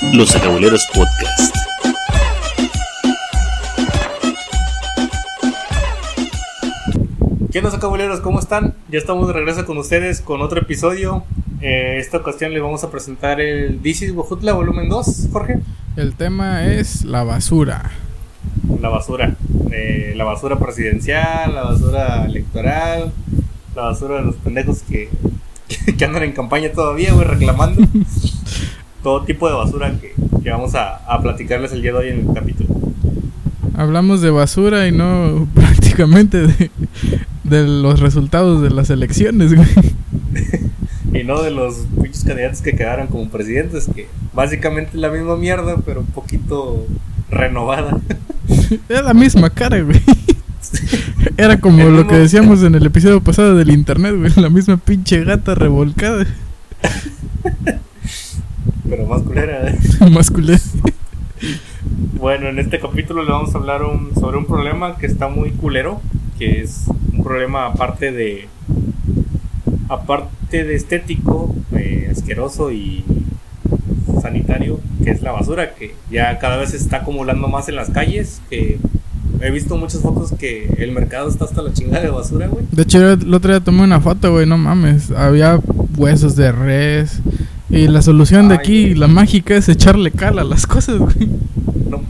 Los Acabuleros Podcast. ¿Qué onda, Acabuleros? ¿Cómo están? Ya estamos de regreso con ustedes con otro episodio. Eh, esta ocasión les vamos a presentar el This is Bojutla volumen 2, Jorge. El tema es la basura. La basura. Eh, la basura presidencial, la basura electoral, la basura de los pendejos que, que andan en campaña todavía, güey, reclamando. Todo tipo de basura que, que vamos a, a platicarles el día de hoy en el capítulo. Hablamos de basura y no prácticamente de, de los resultados de las elecciones, güey. Y no de los pinches candidatos que quedaron como presidentes, que básicamente es la misma mierda, pero un poquito renovada. Era la misma cara, güey. Era como El lo mismo- que decíamos en el episodio pasado del internet, güey. La misma pinche gata revolcada. Pero más culera. Masculina. Bueno, en este capítulo le vamos a hablar un- sobre un problema que está muy culero, que es un problema aparte de aparte de estético, eh, asqueroso y sanitario, que es la basura, que ya cada vez se está acumulando más en las calles, que he visto muchas fotos que el mercado está hasta la chingada de basura, güey. De hecho, el otro día tomé una foto, güey, no mames. Había huesos de res. Y la solución de aquí, güey. la mágica, es echarle cal a las cosas, güey. No.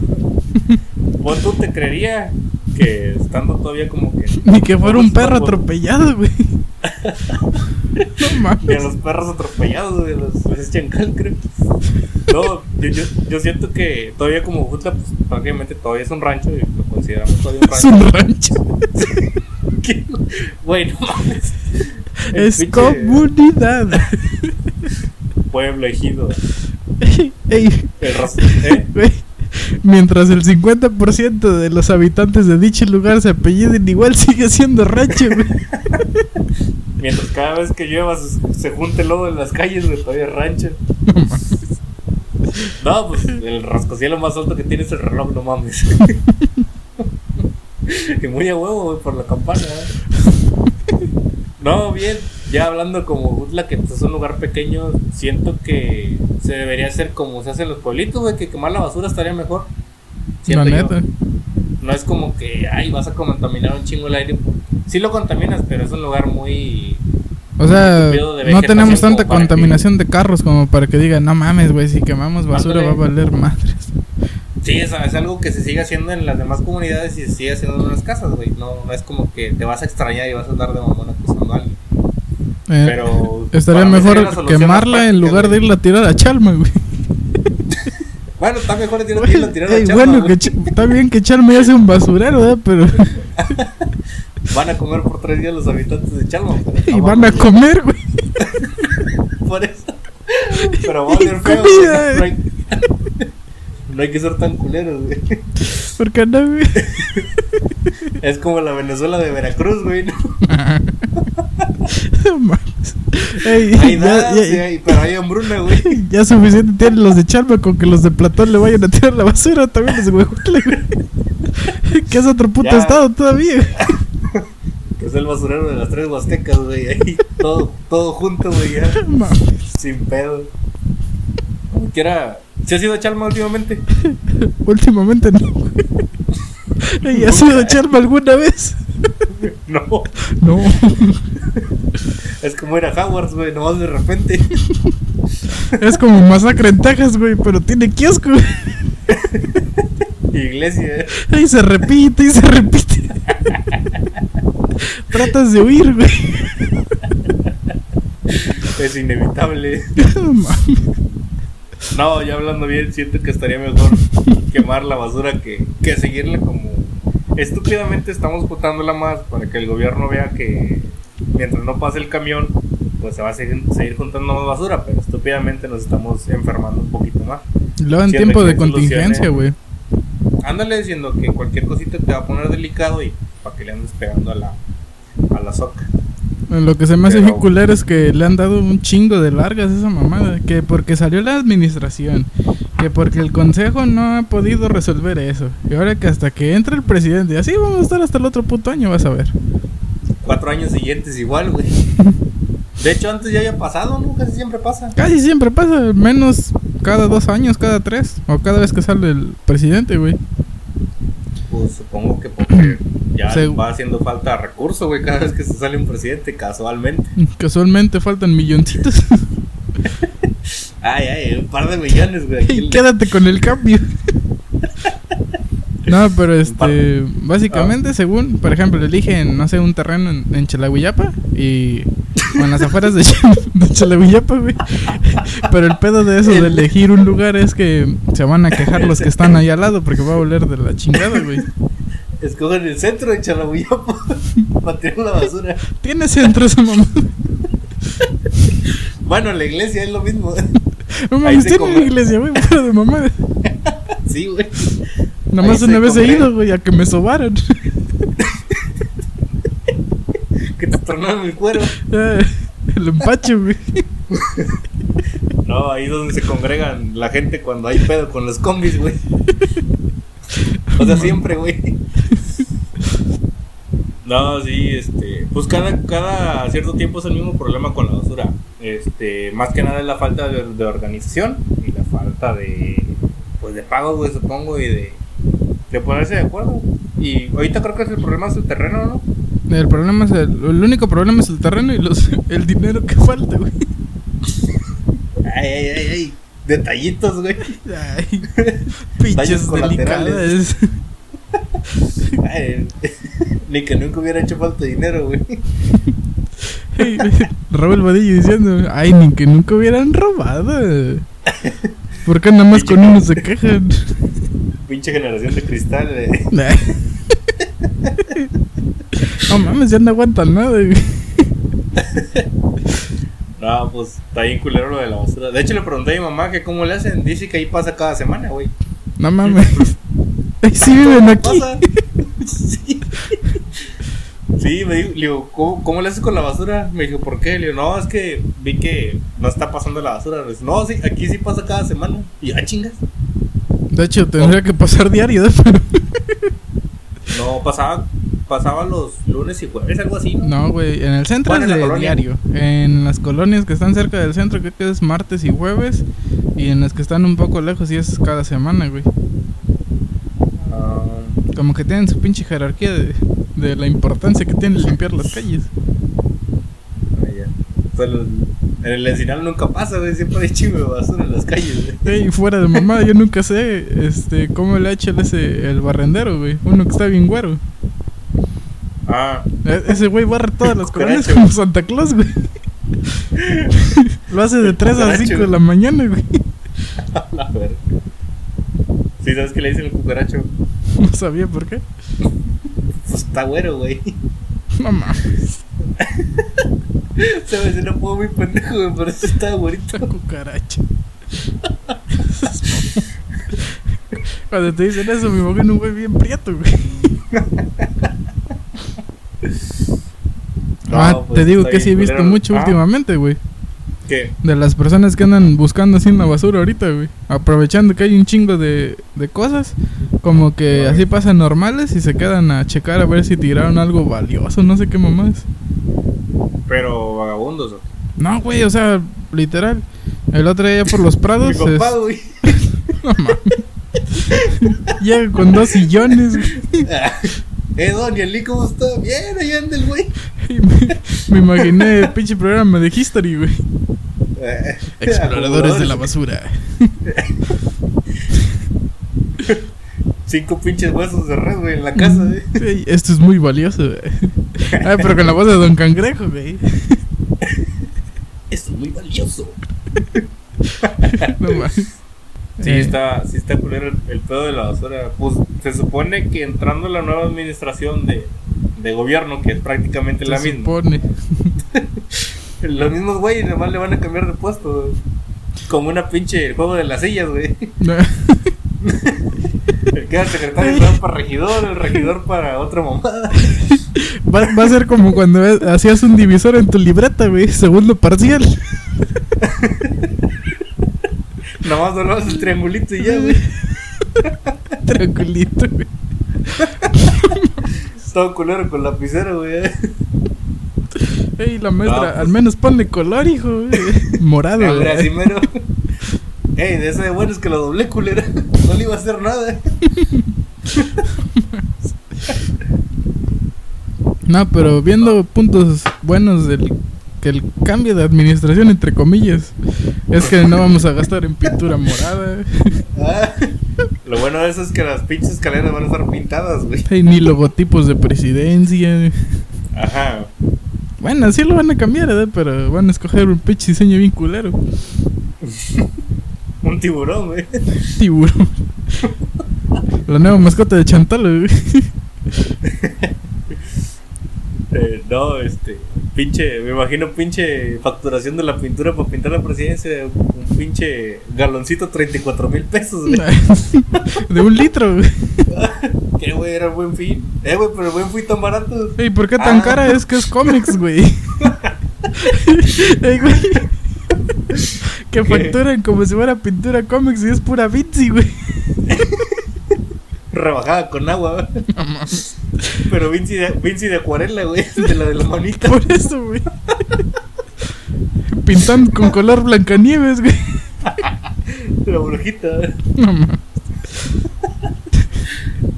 Vos tú te creería que estando todavía como que Ni que fuera un perro atropellado, güey. no Y a mames. los perros atropellados, güey, los, les echan cal, creo. No, yo, yo, yo siento que todavía como Jutla, pues prácticamente todavía es un rancho y lo consideramos todavía un Es rancho. un rancho. Güey, no mames. El Es pinche comunidad. Pueblo ejido. Ey, El ¿eh? güey. Mientras el 50% de los habitantes de dicho lugar se apelliden igual, sigue siendo rancho. Mientras cada vez que llueva se, se junte lodo en las calles, güey, todavía es rancho. No, pues el rascacielos más alto que tiene es el reloj, no mames. y muy a huevo, güey, por la campana. ¿eh? No, bien. Ya hablando como Utla, que pues, es un lugar pequeño, siento que se debería hacer como se hace en los pueblitos, güey, que quemar la basura estaría mejor. La neta. No es como que, ay, vas a contaminar un chingo el aire. Sí lo contaminas, pero es un lugar muy... O sea, no tenemos tanta contaminación de carros como para que digan, no mames, güey, si quemamos basura va a valer madres. Sí, es, es algo que se sigue haciendo en las demás comunidades y se sigue haciendo en las casas, güey. No, no es como que te vas a extrañar y vas a andar de mamón acusando a alguien. Eh, Pero estaría mejor quemarla en lugar de irla a tirar a Chalma, güey. Bueno, está mejor tirar, a tirar a Chalma, bueno, que está bien que Chalma ya sea un basurero, ¿verdad? Pero. Van a comer por tres días los habitantes de Chalma. y van a comer, güey. Por eso. Pero va a oler feo. No hay, no hay que ser tan culeros, güey. Porque no, güey. Es como la Venezuela de Veracruz, güey. ¿no? Ey, Hay ya, nada, ya- sí hay- pero hay hambruna, güey. ya suficiente tienen los de Chalma con que los de Platón le vayan a tirar la basura también los de Huejutla, güey. Que es otro puto Ya. estado todavía. Que es el basurero de las tres huastecas, güey. Ahí todo, todo junto, güey. ya. Sin pedo. Como quiera. ¿Se ha sido Chalma últimamente? Últimamente no. güey. Ey, ¿Has ido a Chalma alguna vez? No. No. Es como ir a Hogwarts, güey. Nomás de repente. Es como masacre en Texas, güey, pero tiene kiosco. Iglesia. Y se repite y se repite. Tratas de huir, güey. Es inevitable. No, ya hablando bien, siento que estaría mejor quemar la basura que, que seguirla como. Estúpidamente estamos botándola más para que el gobierno vea que mientras no pase el camión, pues se va a seguir, seguir juntando más basura, pero estúpidamente nos estamos enfermando un poquito más. Luego en tiempo de contingencia, güey. Ándale diciendo que cualquier cosita te va a poner delicado y para que le andes pegando a la, a la soca. Lo que se me hace Pero- bien culero es que le han dado un chingo de largas a esa mamada. Que porque salió la administración. Que porque el consejo no ha podido resolver eso. Y ahora que hasta que entre el presidente. y Así vamos a estar hasta el otro puto año, vas a ver. Cuatro años siguientes igual, güey. De hecho, antes ya había pasado, ¿no? Casi siempre pasa. Casi siempre pasa, menos cada dos años, cada tres, o cada vez que sale el presidente, güey. Pues supongo que porque ya Se- va haciendo falta recurso, güey, cada vez que se sale un presidente, casualmente. Casualmente faltan milloncitos. Ay, ay, un par de millones, güey. quédate con el cambio. No, pero este, básicamente, según, por ejemplo, eligen, no sé, un terreno en, en Chalahuillapa y, o en las afueras de, de güey. Pero el pedo de eso, de elegir un lugar, es que se van a quejar los que están ahí al lado porque va a oler de la chingada, güey. Escogen el centro de Chalabuyapo para tirar la basura. Tiene centro esa mamá. Bueno, la iglesia es lo mismo. No mames, tiene una come. iglesia, güey, fuera de mamá. Sí, güey. Nada más Ahí se una vez he ido, güey, a que me sobaran. Que te tornaron el cuero. Eh, el empache, güey. No, ahí es donde se congregan la gente cuando hay pedo con los combis, güey. O sea, siempre, güey. No, sí, este, pues cada, cada cierto tiempo es el mismo problema con la basura. Este, más que nada es la falta de, de organización y la falta de, pues de pagos, güey, supongo, y de, de ponerse de acuerdo. Y ahorita creo que es el problema es el terreno, ¿no? El problema es el, el único problema es el terreno y los el dinero que falta, güey. Ay, ay, ay, ay. Detallitos, güey. Ay, pinches delicadas. Ay, Ni que nunca hubiera hecho falta dinero, güey. Ay, Raúl Vadillo diciendo, ay, ni que nunca hubieran robado. ¿Por qué nada más con uno se quejan? Pinche generación de cristal, eh. No mames, ya no aguantan nada. No, pues está bien culero lo de la basura. De hecho, le pregunté a mi mamá que cómo le hacen. Dice que ahí pasa cada semana, güey. No mames. Sí viven aquí. Sí. Sí, me dijo, le digo, ¿cómo, cómo le haces con la basura? Me dijo, ¿por qué? Le digo, no, es que vi que no está pasando la basura. Dice, no, sí, aquí sí pasa cada semana. Y ya chingas. De hecho, tendría que pasar diario, No, pasaba, pasaba los lunes y jueves, algo así. ¿no? Güey, en el centro Bueno, es en la de diario. En las colonias que están cerca del centro creo que es martes y jueves. Y en las que están un poco lejos sí es cada semana, güey. Ah, Como que tienen su pinche jerarquía de, de la importancia que tiene limpiar las calles. ah, los- en el encinal nunca pasa, güey. Siempre hay chingo de basura en las calles, güey. Ey, fuera de mamá, yo nunca sé este cómo le ha hecho el, ese, el barrendero, güey. Uno que está bien güero. Ah, E- ese güey barre todas las colonias como Santa Claus, güey. Lo hace de 3 a Cucaracho. 5 de la mañana, güey. a la verga. Sí, ¿sabes qué le dicen el cucaracho? No sabía por qué. Pues está güero, güey. No mames, Se no puedo muy pendejo, güey, pero sí está güerito. cucaracha. Cuando te dicen eso, me imagino un güey bien prieto, güey. ah, pues, te digo que sí he visto culero. mucho Ah. últimamente, güey. ¿Qué? De las personas que andan buscando así en la basura ahorita, güey. Aprovechando que hay un chingo de, de cosas. Como que así pasan normales y se quedan a checar a ver si tiraron algo valioso, no sé qué mamás. Pero vagabundos. ¿o? No, güey, o sea, literal. El otro día por los Mi prados. papá, es- güey. No mames. Llega con dos sillones, güey. eh, Don, ¿y el Lee cómo está? Bien, ahí anda el güey. Me, me imaginé el pinche programa de History, güey. Eh, Exploradores de la basura. Cinco pinches huesos de red, güey, en la casa, güey. Ey, esto es muy valioso, güey. Ay, pero con la voz de Don Cangrejo, güey. Esto es muy valioso. No mames. Sí, Eh, está, sí está culero el, el pedo de la basura. Pues se supone que entrando la nueva administración de, de gobierno, que es prácticamente se la misma, supone. los mismos güeyes nomás le van a cambiar de puesto. güey. Como una pinche el juego de las sillas, güey. No. El que era el secretario se va para regidor, el regidor para otra mamada. Va, va a ser como cuando hacías un divisor en tu libreta, güey. Segundo parcial. Nomás doblabas el triangulito y ya, güey. Triangulito, güey. Todo culero con lapicero, güey. Ey, la maestra, No, pues. al menos ponle color, hijo, güey. Morado, güey. Ey, de ese de bueno es que lo doblé, culera. No le iba a hacer nada. No, pero viendo puntos buenos del que el cambio de administración entre comillas es que no vamos a gastar en pintura morada Ah, Lo bueno de eso es que las pinches escaleras van a estar pintadas, güey. ni logotipos de presidencia. Ajá. Bueno, sí lo van a cambiar, ¿eh? pero van a escoger un pinche diseño bien culero. Un tiburón, güey. Tiburón. La nueva mascota de Chantal, güey. Eh, no, este. Pinche. Me imagino pinche facturación de la pintura para pintar la presidencia. Un pinche galoncito 34 mil pesos, güey. De un litro, güey. ¿Qué, güey? Era buen fin. Eh, güey, pero el buen fin tan barato. Ey, ¿por qué tan Ah. cara? Es que es cómics, güey. Ey, güey. Que facturan como si fuera pintura cómics y es pura Vinci, güey. Rebajada con agua, güey. Pero Vinci de, Vinci de acuarela, güey. De la de la manita. Por eso, güey. Pintando con color Blancanieves, güey. De la brujita. güey. No mames.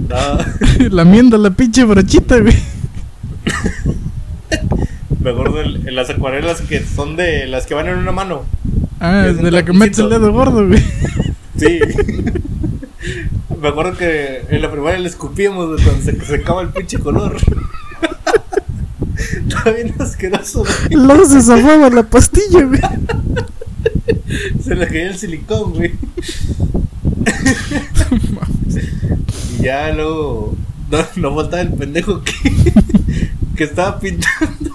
No. Lamiendo la pinche brochita, güey. Me acuerdo en las acuarelas que son de las que van en una mano. Ah, Es de la que metes el dedo gordo, güey. Sí. Me acuerdo que en la primaria le escupíamos güey, cuando se secaba el pinche color. Estaba bien asqueroso, güey. Luego se zafaba la pastilla, güey. Se le caía el silicón, güey. Y ya luego. No, no faltaba el pendejo que, que estaba pintando.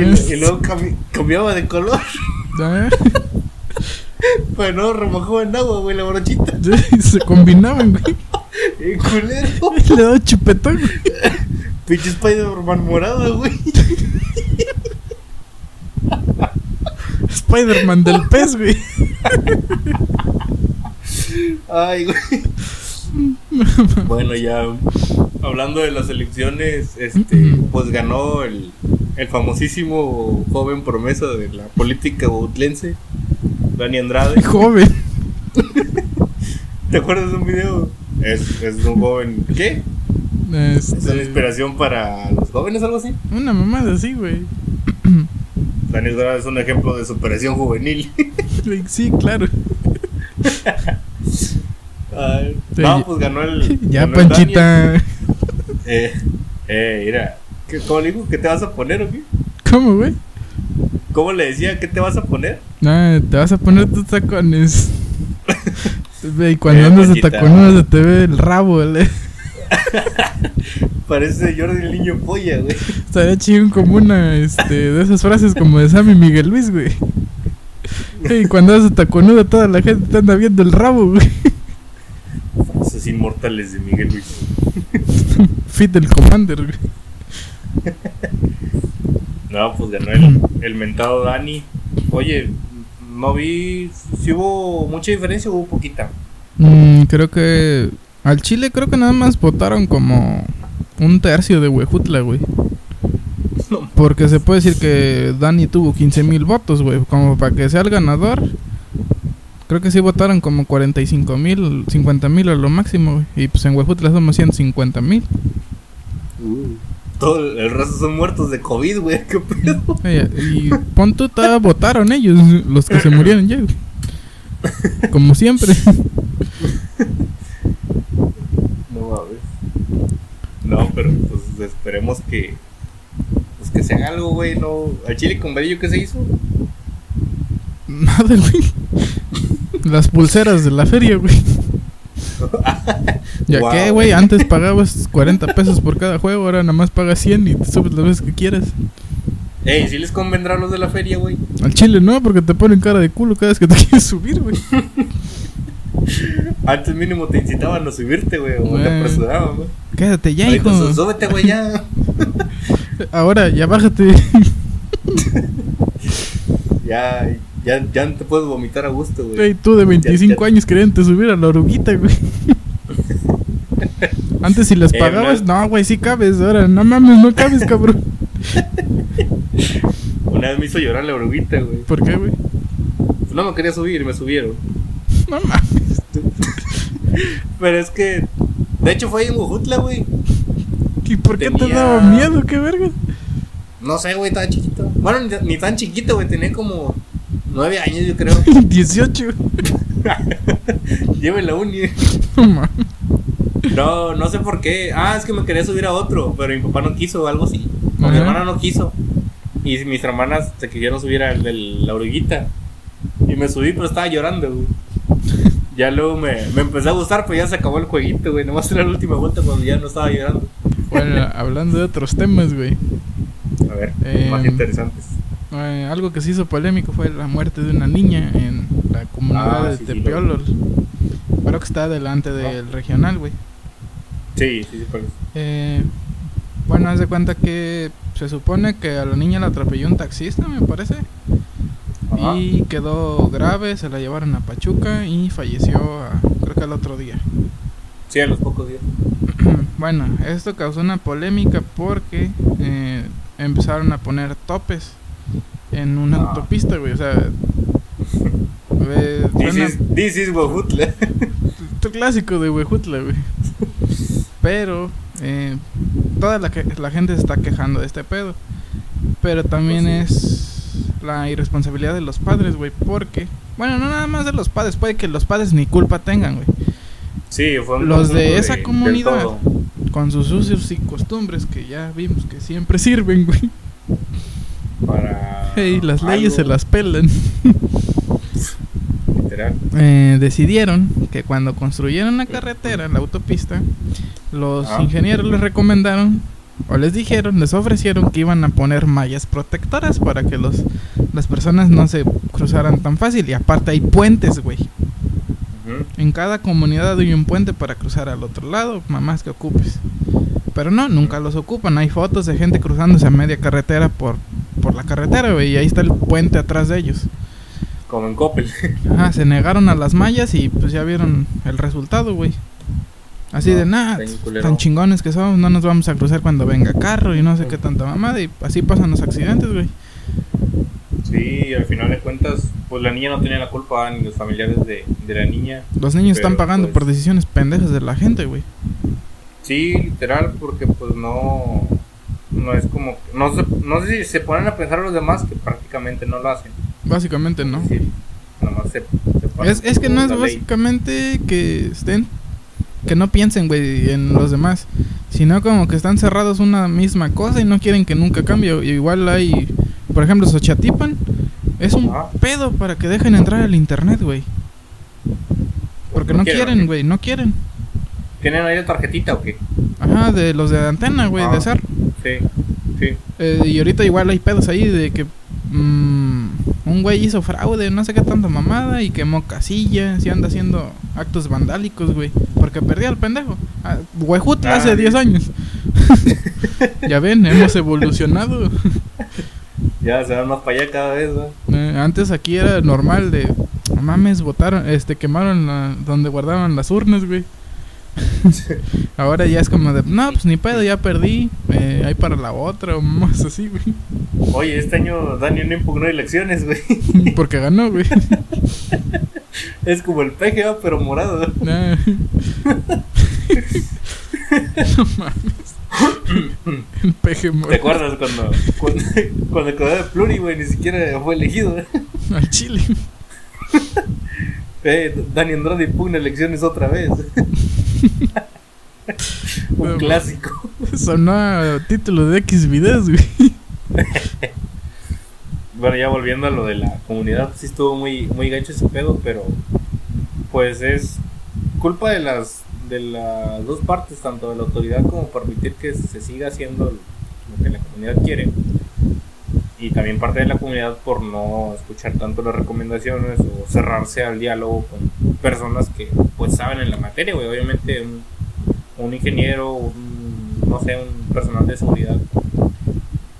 Y, y luego cambi- cambiaba de color. ah, Pero no remojaba en agua, güey, la brochita. se combinaban, güey. Culero. Le daba chupetón, güey. Pinche Spider-Man morado, güey. Spider-Man del pez, güey. Ay, güey. Bueno, ya hablando de las elecciones, este, pues ganó el, el famosísimo joven promesa de la política boutlense, Dani Andrade. Joven. ¿Te acuerdas de un video? Es, es un joven, ¿qué? Es una Este, inspiración para los jóvenes, algo así. una mamada así, güey. Dani Andrade es un ejemplo de superación juvenil. Sí, claro. Ay, no, pues ganó el. Ya, ganó el Dani. Panchita. Eh, eh, mira, ¿qué- ¿cómo le dijo? ¿Qué te vas a poner o qué? ¿Cómo, güey? ¿Cómo le decía? ¿Qué te vas a poner? Ah, te vas a poner tus tacones. Y cuando andas de taconudo se te ve el rabo, güey. Parece Jordi el niño polla, güey. Estaría chingón como una, este, de esas frases como de Sammy Miguel Luis, güey. Y cuando andas de taconudo toda la gente te anda viendo el rabo, güey. Frases inmortales de Miguel Luis. Fit del Commander, güey. No, pues ganó el, el mentado Dani. Oye, no vi si hubo mucha diferencia o hubo poquita. Mm, creo que al Chile creo que nada más votaron como un tercio de Huejutla, güey. No. Porque se puede decir que Dani tuvo 15 mil votos, güey. Como para que sea el ganador. Creo que sí votaron como 45 mil, 50 mil a lo máximo, güey. Y pues en Huejutla somos 150 mil. Todo el, resto son muertos de COVID, güey. ¿Qué pedo? Y pon tú, todavía votaron ellos, los que se murieron ya. Como siempre. No mames. No, pero pues esperemos que. Pues que se haga algo, güey. No. Al chile con Bedillo, ¿qué se hizo? Nada, güey. Las pulseras de la feria, güey. Ya Wow. que, güey, antes pagabas 40 pesos por cada juego, ahora nada más pagas 100 y te subes las veces que quieras. Ey, ¿sí les convendrá los de la feria, güey? Al chile no, porque te ponen cara de culo cada vez que te quieres subir, güey. Antes mínimo te incitaban a subirte, güey. O te apresuraban, güey. Quédate ya, Ahorita, hijo. "Sú- Súbete, güey, ya. Ahora, ya bájate. ya, ya, ya no te puedes vomitar a gusto, güey. Güey, tú de 25 ya- años queriendo subir a la oruguita, güey. Antes si las Eh, pagabas, no- no, güey, sí cabes. Ahora, no mames, no cabes, cabrón. Una vez me hizo llorar la oruguita, güey. ¿Por qué, güey? No me quería subir y me subieron. No mames. Pero es que. De hecho, fue ahí en Huejutla, güey. ¿Y por qué te Tenía- daba miedo? ¿Qué verga? No sé, güey, estaba chiquito. Bueno, ni, ni tan chiquito, güey. Tenía como nueve años, yo creo. 18. Llevo en la uni. No. No, sé por qué. Ah, es que me quería subir a otro, pero mi papá no quiso o algo así. O mi hermana no quiso. Y mis hermanas se quisieron subir al de la oruguita. Y me subí, pero estaba llorando, güey. Ya luego me, me empezó a gustar, pero ya se acabó el jueguito, güey. Nomás era la última vuelta cuando ya no estaba llorando. Bueno, hablando de otros temas, güey. A ver, Eh, más interesantes. Eh, algo que se hizo polémico fue la muerte de una niña en la comunidad Ah, de sí, sí, lo Tepiolo. Creo que está delante del regional, güey. Sí, sí, sí, por eso. Eh, bueno, haz de cuenta que se supone que a la niña la atropelló un taxista, me parece. Ajá. Y quedó grave, se la llevaron a Pachuca y falleció a- creo que al otro día. Sí, a los pocos días. bueno, esto causó una polémica porque eh, empezaron a poner topes en una autopista, güey. O sea, This suena- is, this is Huejutla. tu clásico de Huejutla, güey. Pero eh, toda la, que- la gente se está quejando de este pedo. Pero también Pues es la irresponsabilidad de los padres, güey. Porque, bueno, no nada más de los padres, puede que los padres ni culpa tengan, güey. Sí, fue un Los de esa del comunidad. Con sus usos y costumbres que ya vimos que siempre sirven, güey. Para. Hey, las leyes se las pelan. Literal. Eh, decidieron que cuando construyeron la carretera, la autopista, los Ah. ingenieros les recomendaron o les dijeron, les ofrecieron que iban a poner mallas protectoras para que los las personas no se cruzaran tan fácil y aparte hay puentes, güey. Ujú. En cada comunidad hay un puente para cruzar al otro lado, mamás que ocupes. Pero no, nunca los ocupan. Hay fotos de gente cruzándose a media carretera por, por la carretera, güey, y ahí está el puente atrás de ellos. Como en Coppel. Ajá, se negaron a las mallas y pues ya vieron el resultado, güey. Así No, de nada, culero. tan chingones que somos, no nos vamos a cruzar cuando venga carro y no sé qué tanta mamada y así pasan los accidentes, güey. Sí, al final de cuentas, pues la niña no tenía la culpa, ni los familiares de, de la niña. Los niños están pagando pues, por decisiones pendejas de la gente, güey. Sí, literal, porque pues no. No es como. No, se, no sé si se ponen a pensar los demás que prácticamente no lo hacen. Básicamente no. Es decir, nomás se, se ponen Es, es que no es ley. básicamente que estén, que no piensen, güey, en los demás, sino como que están cerrados una misma cosa y no quieren que nunca cambie. Igual hay, por ejemplo, Xochatipan, es un Ajá. pedo para que dejen entrar al internet, güey. Porque No no quieren, güey, no quieren. ¿Tienen ahí la tarjetita o qué? Ajá, de los de antena, güey, Ah. de SAR. Sí, sí. Eh, y ahorita igual hay pedos ahí de que mm, un güey hizo fraude, no sé qué tanta mamada y quemó casillas y anda haciendo actos vandálicos, güey. Porque perdía al pendejo. Ah, Ah, hace sí. 10 años. ya ven, hemos evolucionado. Ya se van más para allá cada vez. Eh, antes aquí era normal de, no mames, votaron, este, quemaron la- donde guardaban las urnas, güey. Ahora ya es como de, no, pues ni pedo, ya perdí, eh, hay para la otra o más así, güey. Oye, este año Dani no impugnó elecciones, güey. Porque ganó, güey. Es como el PGA, pero morado. Nah. no mames. El peje ¿Te muerto. acuerdas cuando, cuando, cuando quedó de pluri, güey? Ni siquiera fue elegido. Al chile. Eh, Dani Andrade impugna elecciones otra vez. Un No, clásico. Sonó a título de X videos, güey. Bueno, ya volviendo a lo de la comunidad, sí estuvo muy, muy gacho ese pedo, pero pues es culpa de las de las dos partes, tanto de la autoridad como permitir que se siga haciendo lo que la comunidad quiere. Y también parte de la comunidad por no escuchar tanto las recomendaciones o cerrarse al diálogo con personas que pues saben en la materia, güey. Obviamente un, ingeniero, un, no sé, un personal de seguridad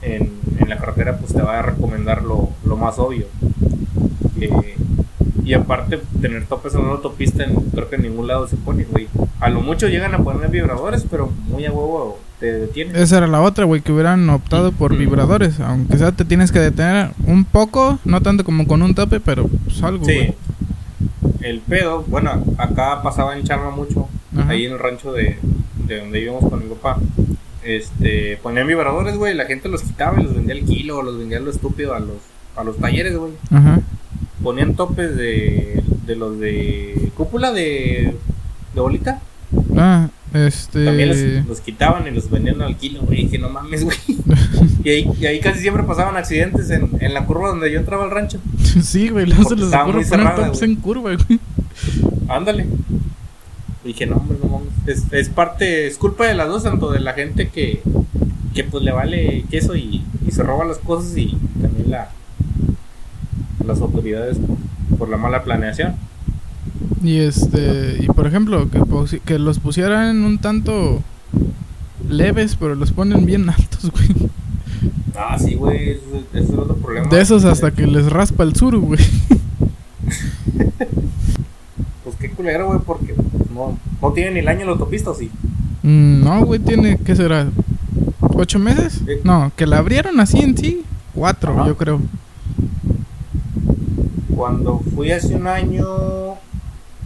en, en la carretera pues te va a recomendar lo, lo más obvio. Eh, y aparte, tener topes en una autopista, creo que en ningún lado se pone, güey. A lo mucho llegan a poner vibradores, pero muy a huevo te detiene. Esa era la otra, güey, que hubieran optado por Mm. vibradores. Aunque sea, te tienes que detener un poco, no tanto como con un tope, pero pues algo, Sí. El pedo, bueno, acá pasaba en Charma mucho, Ajá. ahí en el rancho de, de donde íbamos con mi papá. Este, ponían vibradores, güey, la gente los quitaba y los vendía al kilo, los vendía a lo estúpido a los, a los talleres, güey. Ajá. Ponían topes de, de los de cúpula de, de bolita. Ah, este. También los, los quitaban y los vendían al kilo, güey, que no mames, güey. Y ahí, y ahí casi siempre pasaban accidentes en, en la curva donde yo entraba al rancho. sí, güey, luego se les ocurre poner tops en curva, güey. Ándale. Y dije, no, hombre, no mames. Es, es parte, es culpa de las dos, tanto de la gente que, que pues le vale queso y, y se roba las cosas y también la las autoridades por, por la mala planeación. Y este, y por ejemplo, que, los pusieran un tanto leves, pero los ponen bien altos, güey. Ah, sí, güey, ese es otro problema. De esos hasta que les raspa el sur, güey. Pues qué culero, güey, porque no, no tiene ni el año la autopista, ¿o sí? Mm, No, güey, tiene, ¿qué será? ¿Ocho meses? Sí. No, que la abrieron así en sí. Cuatro, Ajá. yo creo. Cuando fui hace un año,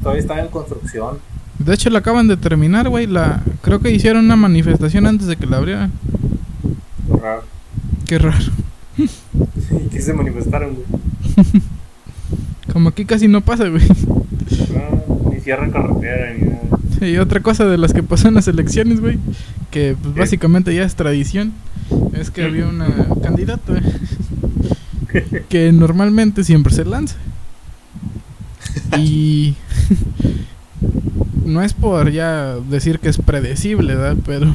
todavía estaba en construcción. De hecho, la acaban de terminar, güey. La, creo que hicieron una manifestación antes de que la abrieran. Qué raro. Qué raro. ¿Y qué se manifestaron, güey? Como aquí casi no pasa, güey. No, ni cierran carretera ni nada. Y otra cosa de las que pasó en las elecciones, güey, que pues, básicamente ya es tradición, es que había una candidata que normalmente siempre se lanza. Y no es por ya decir que es predecible, ¿verdad? Pero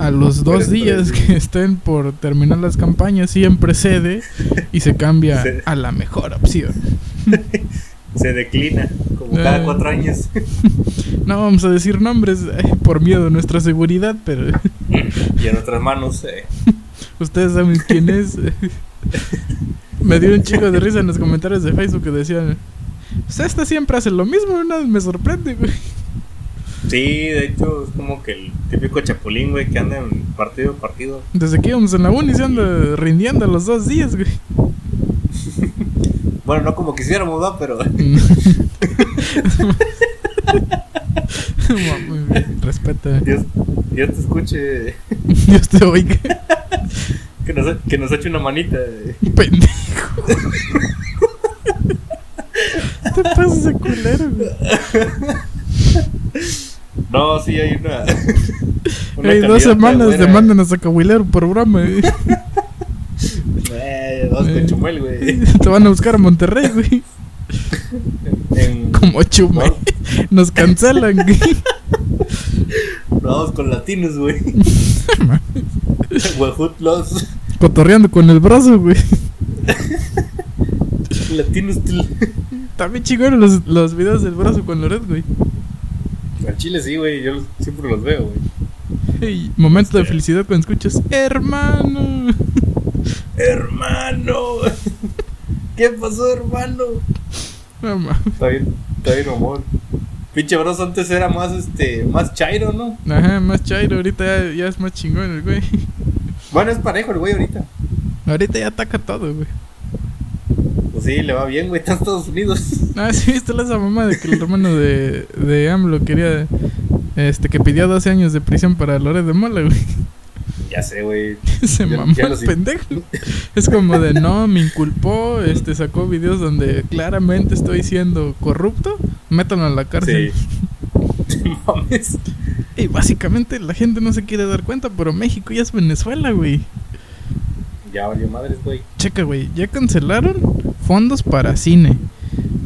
a los dos días que estén por terminar las campañas siempre cede y se cambia a la mejor opción. Se declina, como cada Eh. cuatro años. No vamos a decir nombres eh, por miedo a nuestra seguridad, pero y en otras manos, eh, Ustedes saben quién es. me dio un chico de risa en los comentarios de Facebook que decían: "Pues esta siempre hace lo mismo, una vez me sorprende, güey. Sí, de hecho, es como que el típico chapulín, güey, que anda en partido a partido. Desde que íbamos en la uni se anda rindiendo los dos días, güey. Bueno, no como quisiéramos, ¿no? Pero Muy bien, Respeta. Dios, Dios te escuche, Dios te oiga. que nos, que nos eche una manita. Pendejo. Te pasas de culero, güey. No, sí, hay una. una Ey, dos semanas buena. demandan a Sacahuilero por broma, güey. Eh, dos con Eh. Chumel, güey. Te van a buscar a Monterrey, güey. En, Como Chumel. Nos cancelan, güey. dos con latinos, güey. Wahut los Cotorreando con el brazo, güey. latinos. til- También chingaron los, los videos del brazo con Loret, güey. Al chile sí, güey. Yo los- siempre los veo, güey. Ey, momento de Este. felicidad cuando escuchas, hermano. Hermano. ¿Qué pasó, hermano? No mames. Está bien, está bien, amor. Pinche bros antes era más, este, más chairo, ¿no? Ajá, más chairo, ahorita ya, ya es más chingón el güey. Bueno, es parejo el güey ahorita. Ahorita ya ataca todo, güey. Pues sí, le va bien, güey. Está en Estados Unidos. Ah, sí, viste la esa mamá de que el hermano de, de AMLO quería, este, que pidió 12 años de prisión para Loret de Mola, güey. Ya sé, güey. Se Ya- mamó ya el pendejo. Es como de, no, me inculpó, este, sacó videos donde claramente estoy siendo corrupto, métanlo a la cárcel. Sí. Mames. Y básicamente la gente no se quiere dar cuenta, pero México ya es Venezuela, güey. Ya valió madres, güey. Checa, güey, ya cancelaron fondos para cine,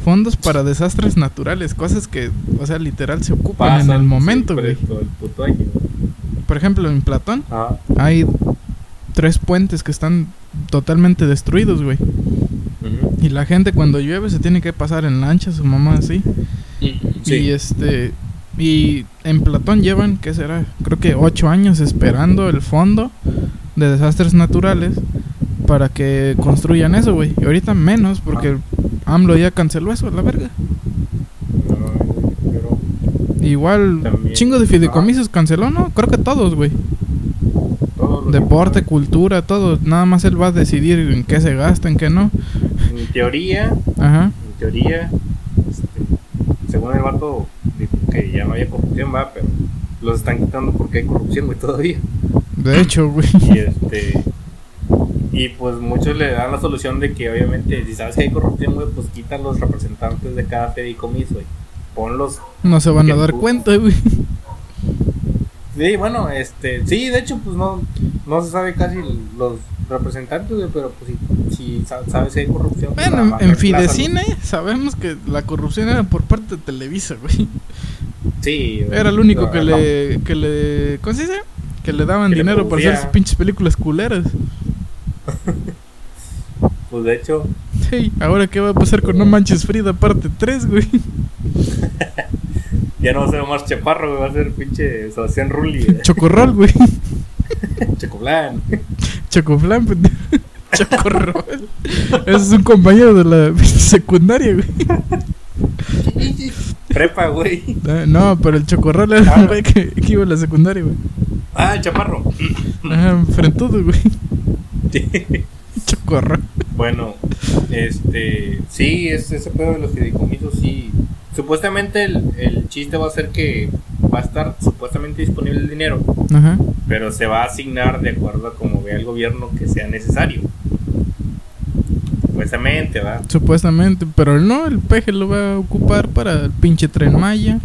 fondos para desastres naturales, cosas que, o sea, literal se ocupan en el momento, güey. Por ejemplo, en Platón Ah, hay tres puentes que están totalmente destruidos, güey. Y la gente cuando llueve se tiene que pasar en lancha, su mamá así. Y este y en Platón llevan, ¿qué será? Creo que ocho años esperando el fondo de desastres naturales para que construyan eso, güey. Y ahorita menos porque AMLO ya canceló eso, la verga. Igual, También. chingo de fideicomisos canceló, ¿no? Creo que todos, güey. Deporte, cultura, todo. Nada más él va a decidir en qué se gasta, en qué no. En teoría, Ajá. en teoría, este, según el vato, dijo que ya no había corrupción, va, pero los están quitando porque hay corrupción, güey, todavía. De hecho, güey. Y este. Y pues muchos le dan la solución de que obviamente si sabes que hay corrupción, güey, pues quitan los representantes de cada fideicomiso, güey. Ponlos. No se van a dar tú- cuenta, güey. Sí, bueno, este, sí, de hecho, pues no, no se sabe casi los representantes, güey, pero pues si, si sa- sabes que hay corrupción. pues, Bueno, en. Fidecine sabemos que la corrupción era por parte de Televisa, güey. Sí, güey. Era el único No, que no, le, que le, ¿cómo se dice? Que le daban Que le dinero para hacer sus pinches películas culeras. Pues de hecho, Sí, ahora qué va a pasar con No Manches Frida parte 3, güey. ya no va a ser Omar Chaparro, güey, va a ser pinche Sebastián Rulli, güey. Chocorrol, güey. Chocoblan. Chocoflan, pendejo. Chocorrol. Ese es un compañero de la secundaria, güey. Prepa, güey. Ah, No, pero el Chocorrol era un güey que, que iba a la secundaria, güey. Ah, el Chaparro. Ajá, frentudo, güey. Chocorrol. Bueno, este, sí, es ese pedo de los fideicomisos, sí. Supuestamente el, el chiste va a ser que va a estar supuestamente disponible el dinero, Ajá. pero se va a asignar de acuerdo a como vea el gobierno que sea necesario. Supuestamente, ¿va? Supuestamente, pero no, el peje lo va a ocupar para el pinche tren Maya.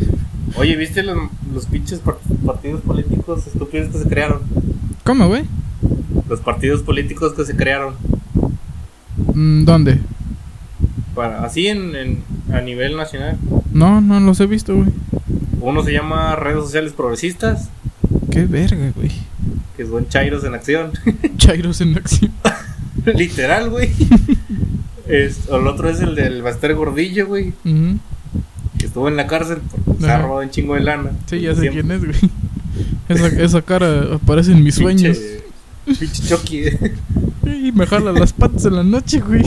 Oye, ¿viste los, los pinches par- partidos políticos estúpidos que se crearon? ¿Cómo, güey? Los partidos políticos que se crearon. Mm, ¿Dónde? Para, así en, en- a nivel nacional. No, no los he visto, güey. Uno se llama Redes Sociales Progresistas, Qué verga, güey. que son chairos en acción. Chairos en acción. Literal, güey. Es, el otro es el del Baster Gordillo, güey. Que estuvo en la cárcel porque se ha robado un chingo de lana. Sí, ya sé Siempre. quién es, güey. Esa, esa cara aparece en mis sueños. Pinche, Chucky. Y me jala las patas en la noche, güey.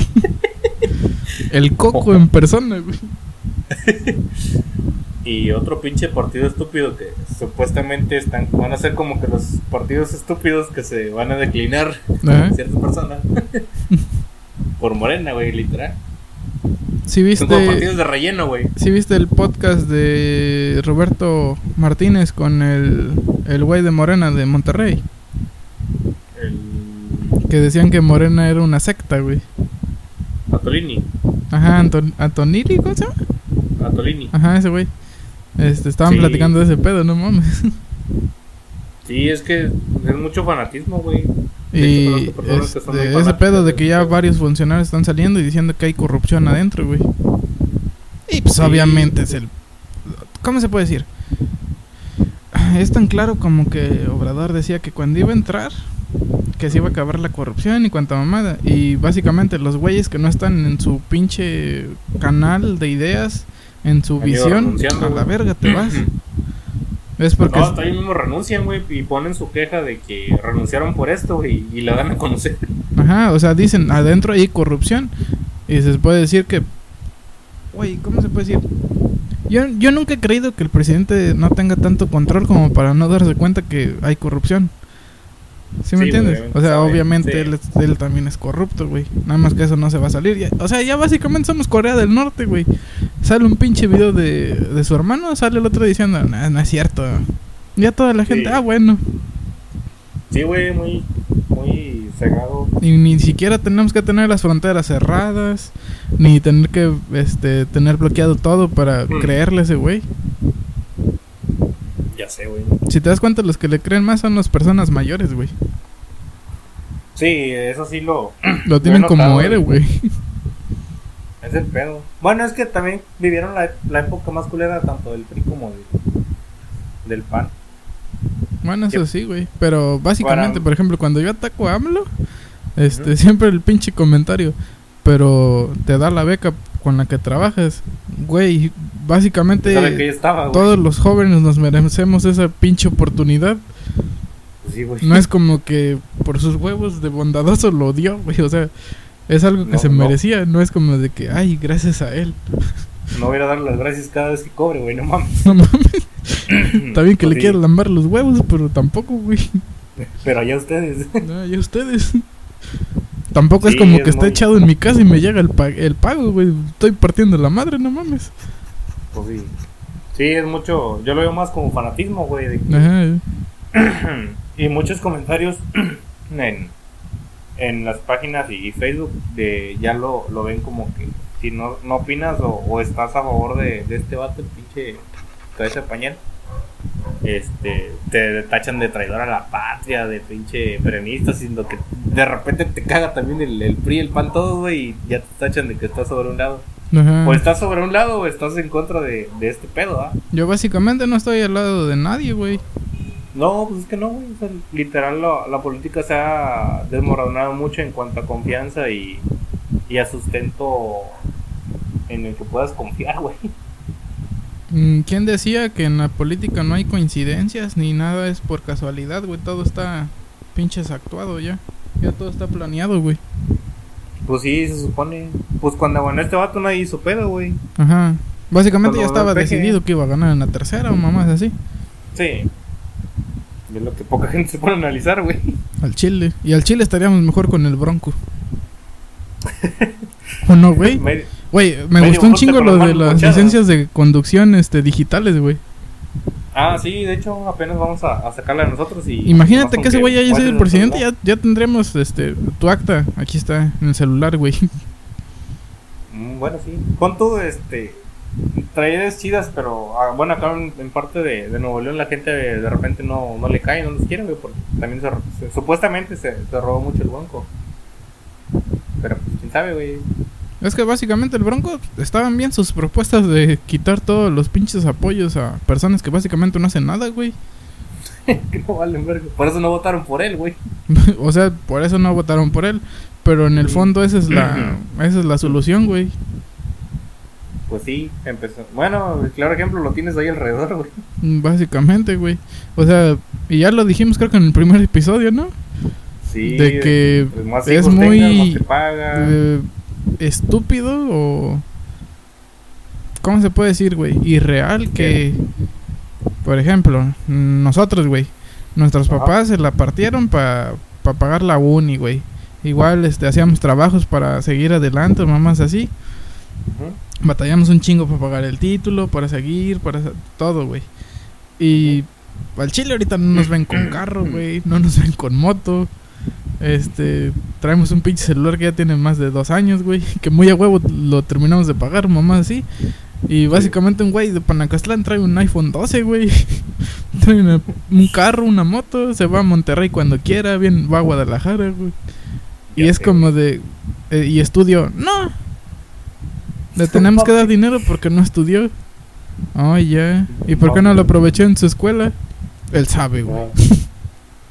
El coco en persona, güey. y otro pinche partido estúpido que supuestamente están van a ser como que los partidos estúpidos que se van a declinar Ajá. ciertas personas. Por Morena, güey, literal. ¿Sí Son como viste, partidos de relleno, güey. sí viste el podcast de Roberto Martínez con el, el güey de Morena de Monterrey? Que decían que Morena era una secta, güey. Atolini. Ajá, Anton Antonili, ¿cómo se llama? Atolini. Ajá, ese güey. Este, estaban Sí. platicando de ese pedo, no mames. Sí, es que es mucho fanatismo, güey. Y hecho, conozco personas que es son de muy ese pedo de que ya pedo. varios funcionarios están saliendo y diciendo que hay corrupción adentro, güey. Y pues Sí. obviamente es el... ¿Cómo se puede decir? Es tan claro como que Obrador decía que cuando iba a entrar, que se iba a acabar la corrupción y cuanta mamada. Y básicamente los güeyes que no están en su pinche canal de ideas, en su visión, a la verga te vas. Es porque... No, hasta ahí mismo renuncian, güey, y ponen su queja de que renunciaron por esto, güey, y la dan a conocer. Ajá, o sea, dicen, adentro hay corrupción. Y se puede decir que... Güey, ¿cómo se puede decir? Yo, yo nunca he creído que el presidente no tenga tanto control como para no darse cuenta que hay corrupción. ¿Sí me Sí, entiendes? O sea, sabe, obviamente sí. él, también es corrupto, güey. Nada más que eso no se va a salir. Ya- o sea, ya básicamente somos Corea del Norte, güey. Sale un pinche video de, de su hermano, sale el otro diciendo, "Nah, no es cierto. Ya toda la gente, Sí. ah, bueno. Sí, güey, muy, muy cegado. Y ni siquiera tenemos que tener las fronteras cerradas, ni tener que este, tener bloqueado todo para Mm. creerle a ese güey. Ya sé, güey. Si te das cuenta, los que le creen más son las personas mayores, güey. Sí, eso sí lo. Lo tienen como héroe, güey. Es el pedo. Bueno, es que también vivieron la, la época más culera tanto del PRI como del, del PAN. Bueno, eso sí, güey. Pero básicamente, Para- por ejemplo, cuando yo ataco a AMLO, este, siempre el pinche comentario. Pero te da la beca con la que trabajas. Güey, básicamente ¿Sabe que ya estaba, güey? todos los jóvenes nos merecemos esa pinche oportunidad. Pues sí, güey. No es como que por sus huevos de bondadoso lo dio, güey. O sea, es algo que No, se no. merecía. No es como de que, ay, gracias a él. No voy a darle las gracias cada vez que cobre, güey, no mames. No mames. Está bien que Pues le sí. quieras lambar los huevos, pero tampoco, güey. Pero allá ustedes. No, y ustedes. Tampoco es como es que esté muy- echado en mi casa y me llega el, pa- el pago, güey. Estoy partiendo la madre, no mames. Pues sí. Sí, es mucho. Yo lo veo más como fanatismo, güey. de que- Ajá. y muchos comentarios en, en las páginas y Facebook de ya lo, lo ven como que si no, no opinas o, o estás a favor de, de este vato, el pinche cabeza pañal, este, te tachan de traidor a la patria, de pinche peronista, siendo que de repente te caga también el, el PRI, el PAN, todo, güey, y ya te tachan de que estás sobre un lado. Ajá. O estás sobre un lado o estás en contra de, de este pedo, ¿ah? Yo básicamente no estoy al lado de nadie, güey. No, pues es que no, güey. o sea, literal, la, la política se ha desmoronado mucho en cuanto a confianza y, y a sustento en el que puedas confiar, güey. Mm, ¿Quién decía que en la política no hay coincidencias ni nada es por casualidad, güey? Todo está pinches actuado ya. Ya todo está planeado, güey. Pues sí, se supone. Pues cuando ganó este vato nadie hizo pedo, güey. Ajá. Básicamente ya estaba decidido que iba a ganar en la tercera o mamás así. Sí. Es lo que poca gente se pone a analizar, güey. Al Chile. Y al Chile estaríamos mejor con el Bronco. ¿O no, güey? Me- Güey, me Medio gustó un chingo lo de las licencias de conducción este digitales, güey. Ah, sí, de hecho apenas vamos a, a sacarla de nosotros y... Imagínate que ese güey haya sido el presidente, ya, ya tendremos este tu acta. Aquí está en el celular, güey. Mm, Bueno, sí. Con todo, este. Traídas chidas, pero ah, bueno, acá en, en parte de, de Nuevo León la gente de, de repente no, no le cae, no los quiere, güey, porque también se- supuestamente se, se robó mucho el banco. Pero pues quién sabe, güey. Es que básicamente el Bronco estaban bien sus propuestas de quitar todos los pinches apoyos a personas que básicamente no hacen nada, güey. que no valen verga. Por eso no votaron por él, güey. o sea, por eso no votaron por él. Pero en el fondo esa es la, esa es la solución, güey. Pues sí, empezó. Bueno, el claro ejemplo lo tienes ahí alrededor, güey. Básicamente, güey. O sea, y ya lo dijimos creo que en el primer episodio, ¿no? Sí. De que pues, más es muy, tengas, más te paga. Eh, estúpido o... ¿Cómo se puede decir, güey? Irreal que... Por ejemplo, nosotros, güey. Nuestros Ajá. papás se la partieron para pagar la uni, güey. Igual este, hacíamos trabajos para seguir adelante, mamás así. Batallamos un chingo para pagar el título, para seguir, para todo, güey. Y al chile ahorita no nos ven con carro, güey. No nos ven con moto. Este, traemos un pinche celular que ya tiene más de dos años, güey. Que muy a huevo lo terminamos de pagar, mamá, así. Y básicamente un güey de Panacastlán trae un iPhone 12, güey. trae una- un carro, una moto, se va a Monterrey cuando quiera, bien, va a Guadalajara, güey. Y Ya es sé, como de... eh, y estudio, no. Le tenemos que dar dinero porque no estudió. Ay, ya. ¿Y por qué no lo aprovechó en su escuela? Él sabe, güey.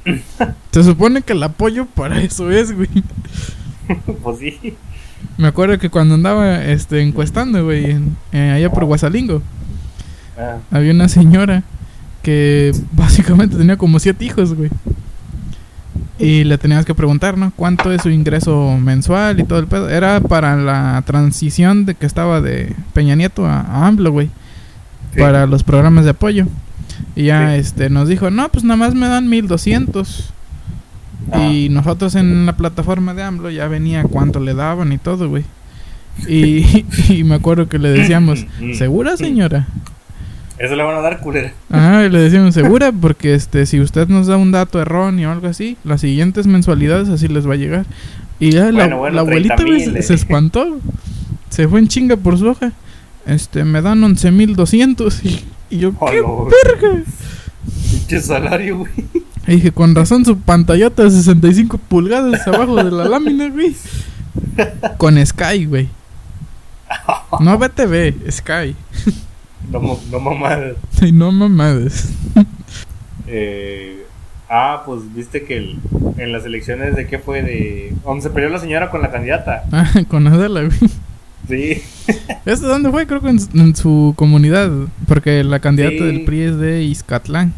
Se supone que el apoyo para eso es, güey. pues sí. Me acuerdo que cuando andaba este, encuestando, güey, en- eh, allá por Guasalingo, Ah, había una señora que básicamente tenía como siete hijos, güey. Y le tenías que preguntar, ¿no? ¿Cuánto es su ingreso mensual y todo el pedo? Era para la transición de que estaba de Peña Nieto a, a AMLO, güey. sí. Para los programas de apoyo. Y ya Sí. este nos dijo, no, pues nada más me dan 1200. Ah. Y nosotros en la plataforma de AMLO ya venía cuánto le daban y todo, güey. Y, y me acuerdo que le decíamos, ¿segura señora? Eso le van a dar culera. Ajá, y le decíamos, ¿segura? Porque este, si usted nos da un dato erróneo o algo así, las siguientes mensualidades así les va a llegar. Y ya la, Bueno, bueno, la abuelita güey, 30,000, se, eh. se espantó. Se fue en chinga por su hoja. Este, me dan 11.200. Y, y yo, ¿qué verga? Pinche salario, güey. Y dije, con razón su pantallota de 65 pulgadas abajo de la lámina, güey. Con Sky, güey. No BTV, Sky. No, no mamadas. Y no mamadas. Eh, ah, pues viste que el- en las elecciones de qué fue de. Donde se peleó la señora con la candidata. Ah, con Adela, güey. Sí. ¿Este dónde fue? Creo que en, su- en su comunidad. Porque la candidata Sí. del PRI es de Izcatlán.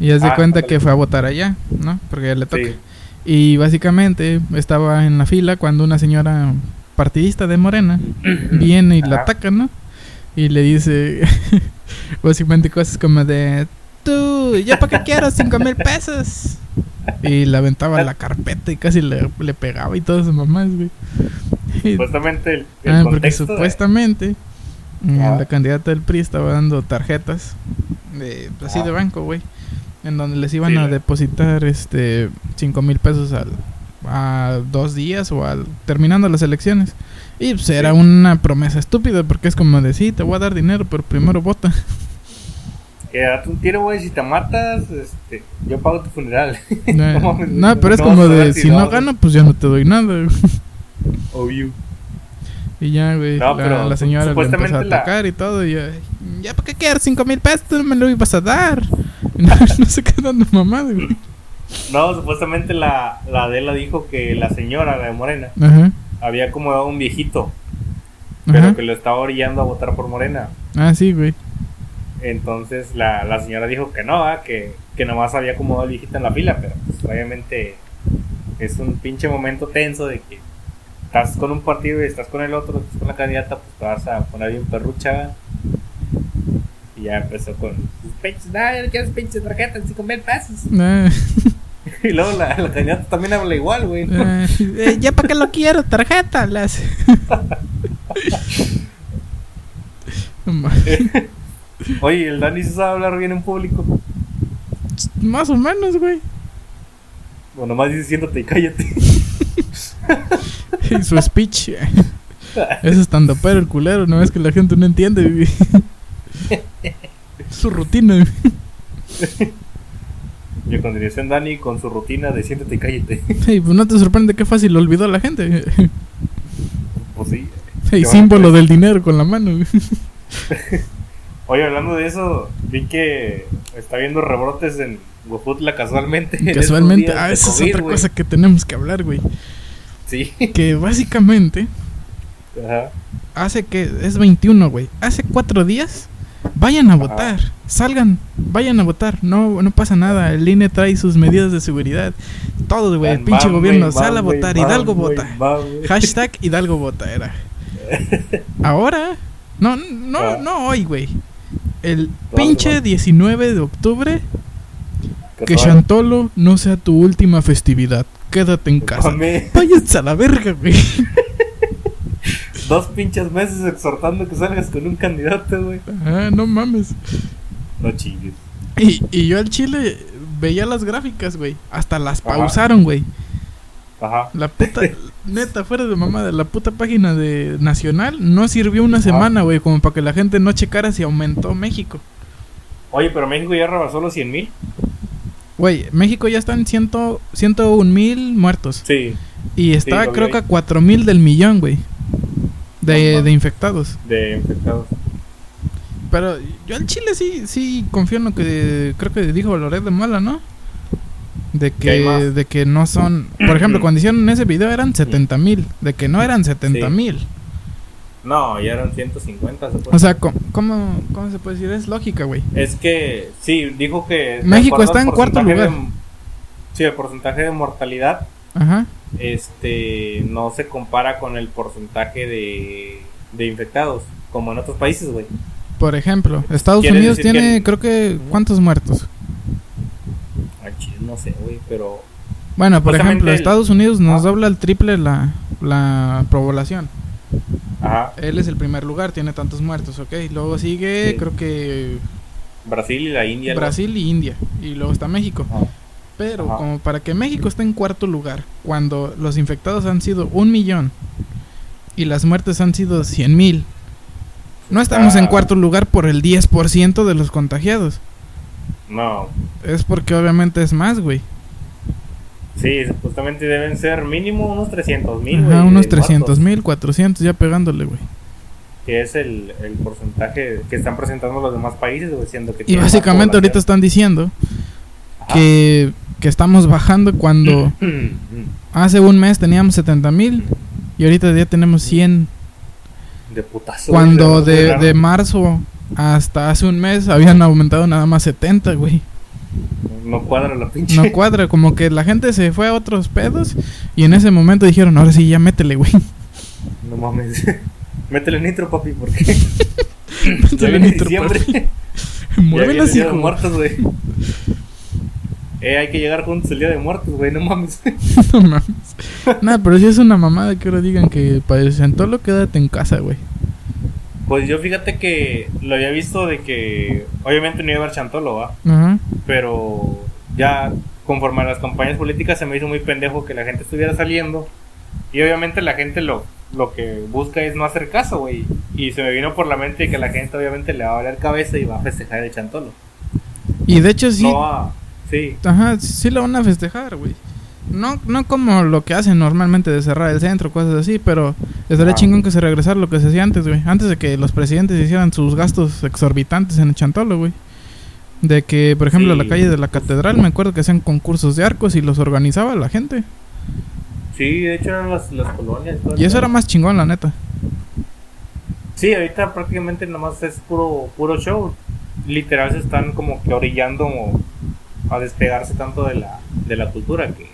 Y haz de Ah, cuenta que fue a votar allá, ¿no? Porque ya le toca. Sí. Y básicamente estaba en la fila cuando una señora partidista de Morena viene y la ataca, ¿no? Y le dice básicamente cosas como de, tú, ¿yo para qué quiero cinco mil pesos? Y le aventaba la carpeta y casi le, le pegaba y todas esas mamás, güey. Supuestamente el, el ah, porque contexto supuestamente mm, Ah. la candidata del PRI estaba dando tarjetas de, así Ah. de banco, güey. En donde les iban Sí, a depositar este cinco mil pesos al, a dos días o al terminando las elecciones. Y pues era Sí. una promesa estúpida porque es como de sí, te voy a dar dinero, pero primero vota. Que date un tiro, güey, si te matas, este, yo pago tu funeral. No, pero es no como de si no gano, pues ya no te doy nada. Obvio. Y ya, güey, No, la, pero la señora le empezó a la- atacar y todo. Y yo, ya, ¿para qué quieres cinco mil pesos? Tú no me lo ibas a dar. No, no se qué dando mamada, güey. No, supuestamente la, la Adela dijo que la señora, la de Morena, Ajá, había acomodado un viejito, pero ajá. que lo estaba orillando a votar por Morena. Ah, sí, güey. Entonces la, la señora dijo que no, ah, que, que nomás había acomodado el viejito en la fila, pero pues, obviamente es un pinche momento tenso de que estás con un partido y estás con el otro, estás con la candidata, pues te vas a poner bien perrucha. Y ya empezó con sus pinches, no, yo no quiero sus pinches tarjetas, cinco mil pesos. Y luego la, la candidata también habla igual, güey. ¿no? eh, ya para qué lo quiero, tarjeta. Las... Oye, el Dani se sabe hablar bien en público. Más o menos, güey. O nomás dice siéntate y cállate. Y su speech. Es tan pero el culero, no es que la gente no entiende. Su rutina, güey. Y a continuación Dani con su rutina de siéntate y cállate. Y pues no te sorprende qué fácil lo olvidó la gente. Pues sí. Símbolo del dinero con la mano. Oye, hablando de eso, vi que está viendo rebrotes en Huejutla casualmente. Casualmente, ah, esa es otra cosa que tenemos que hablar, güey. Sí. Que básicamente, Ajá. hace que es 21, güey. Hace cuatro días, vayan a Ajá. votar. Salgan, vayan a votar. No, no pasa nada. El INE trae sus medidas de seguridad. Todo, güey. El pinche gobierno, güey, sal a votar. Hidalgo vota. Hashtag Hidalgo vota era. Ahora, no, no, Ah. no hoy, güey. El ¿Cuándo, pinche cuándo? 19 de octubre, que. Chantolo no sea tu última festividad. Quédate en casa. Mame, Váyanse a la verga, güey. Dos pinches meses exhortando que salgas con un candidato, güey. Ah, no mames. No chingues. Y, y yo al chile veía las gráficas, güey. Hasta las Ajá. pausaron, güey. Ajá. La puta, neta, fuera de mamada, la puta página de Nacional no sirvió una Ajá. semana, güey, como para que la gente no checara si aumentó México. Oye, pero México ya rebasó los 100 mil. Güey, México ya están ciento, 101 mil muertos. Sí. Y está creo que a 4 mil del millón, güey. De, infectados. De infectados. Pero yo al chile sí, sí confío en lo que creo que dijo Loret de Mola, ¿no? De Que de que no son... Por ejemplo, cuando hicieron ese video eran 70 mil. De que no eran 70 mil. No, ya eran 150. se puede O sea, ¿cómo, cómo, se puede decir? Es lógica, güey. Es que, sí, dijo que... México está en cuarto lugar. de- sí, el porcentaje de mortalidad Ajá. este no se compara con el porcentaje de, de infectados, como en otros países, güey. Por ejemplo, Estados Unidos tiene, que- creo que, ¿cuántos muertos? Ay, no sé, güey, pero... Bueno, por ejemplo, el- Estados Unidos nos Ah. dobla el triple la, la población. Ajá, Él es el primer lugar, tiene tantos muertos, ¿ok? Luego sigue, Sí. creo que Brasil y la India. ¿no? Brasil y India. Y luego está México. Ajá. Pero Ajá. como para que México esté en cuarto lugar, cuando los infectados han sido un millón y las muertes han sido 100 mil, no estamos en Ah. cuarto lugar por el 10% de los contagiados. No, Es porque obviamente es más, güey. Sí, supuestamente deben ser mínimo unos 300 mil, Ajá, unos 300 mil, 400 ya pegándole, güey. Que es el, el porcentaje que están presentando los demás países, güey, siendo que... Y básicamente ahorita están diciendo Ajá. que, que estamos bajando cuando hace un mes teníamos 70 mil y ahorita ya tenemos 100. De putazo. Cuando de, de marzo hasta hace un mes habían aumentado nada más 70, güey. No cuadra la pinche. No cuadra, como que la gente se fue a otros pedos y en ese momento dijeron, ahora sí, ya métele, güey. No mames. Métele nitro, papi, porque. Métele nitro, papi. De hijo. muertos, güey. eh, hay que llegar juntos el día de muertos, güey, no mames. no mames. Nah, pero si es una mamada que ahora digan que para el Chantolo quédate en casa, güey. Pues yo fíjate que lo había visto de que, obviamente no iba a ver Chantolo, va, Ajá. Pero ya conforme a las campañas políticas se me hizo muy pendejo que la gente estuviera saliendo. Y obviamente la gente lo, lo que busca es no hacer caso, güey. Y se me vino por la mente que la gente obviamente le va a valer cabeza y va a festejar el Chantolo. Y de hecho sí. No va, sí. Ajá, sí lo van a festejar, güey. No, no como lo que hacen normalmente de cerrar el centro, cosas así, pero estaría Ah. chingón que se regresara lo que se hacía antes, güey. Antes de que los presidentes hicieran sus gastos exorbitantes en el Chantolo, güey. De que, por ejemplo, Sí. la calle de la catedral, me acuerdo que hacían concursos de arcos y los organizaba la gente. Sí, de hecho eran las, las colonias. Y eso era más chingón, la neta. Sí, ahorita prácticamente nomás es puro, puro show. Literal se están como que orillando a despegarse tanto de la, de la cultura que,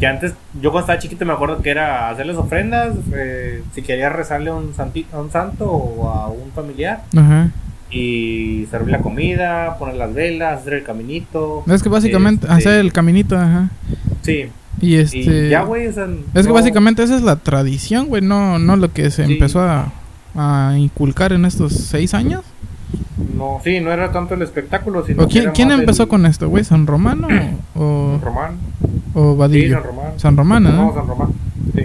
que antes, yo cuando estaba chiquito me acuerdo que era hacerles ofrendas, eh, si querías rezarle a un, santi- a un santo o a un familiar Ajá. Y servir la comida, poner las velas, hacer el caminito. Es que básicamente, Este, hacer el caminito, ajá. Sí, Y este. y ya, güey, o sea, Es que básicamente esa es la tradición, güey, no, no lo que se Sí. empezó a, a inculcar en estos seis años. No, sí, no era tanto el espectáculo, sino ¿O quién, quién empezó el- con esto, güey? ¿San Romano o, San Román. o Sí, Vadillo? San Román. San Romano, No, ¿no? San Román. Sí.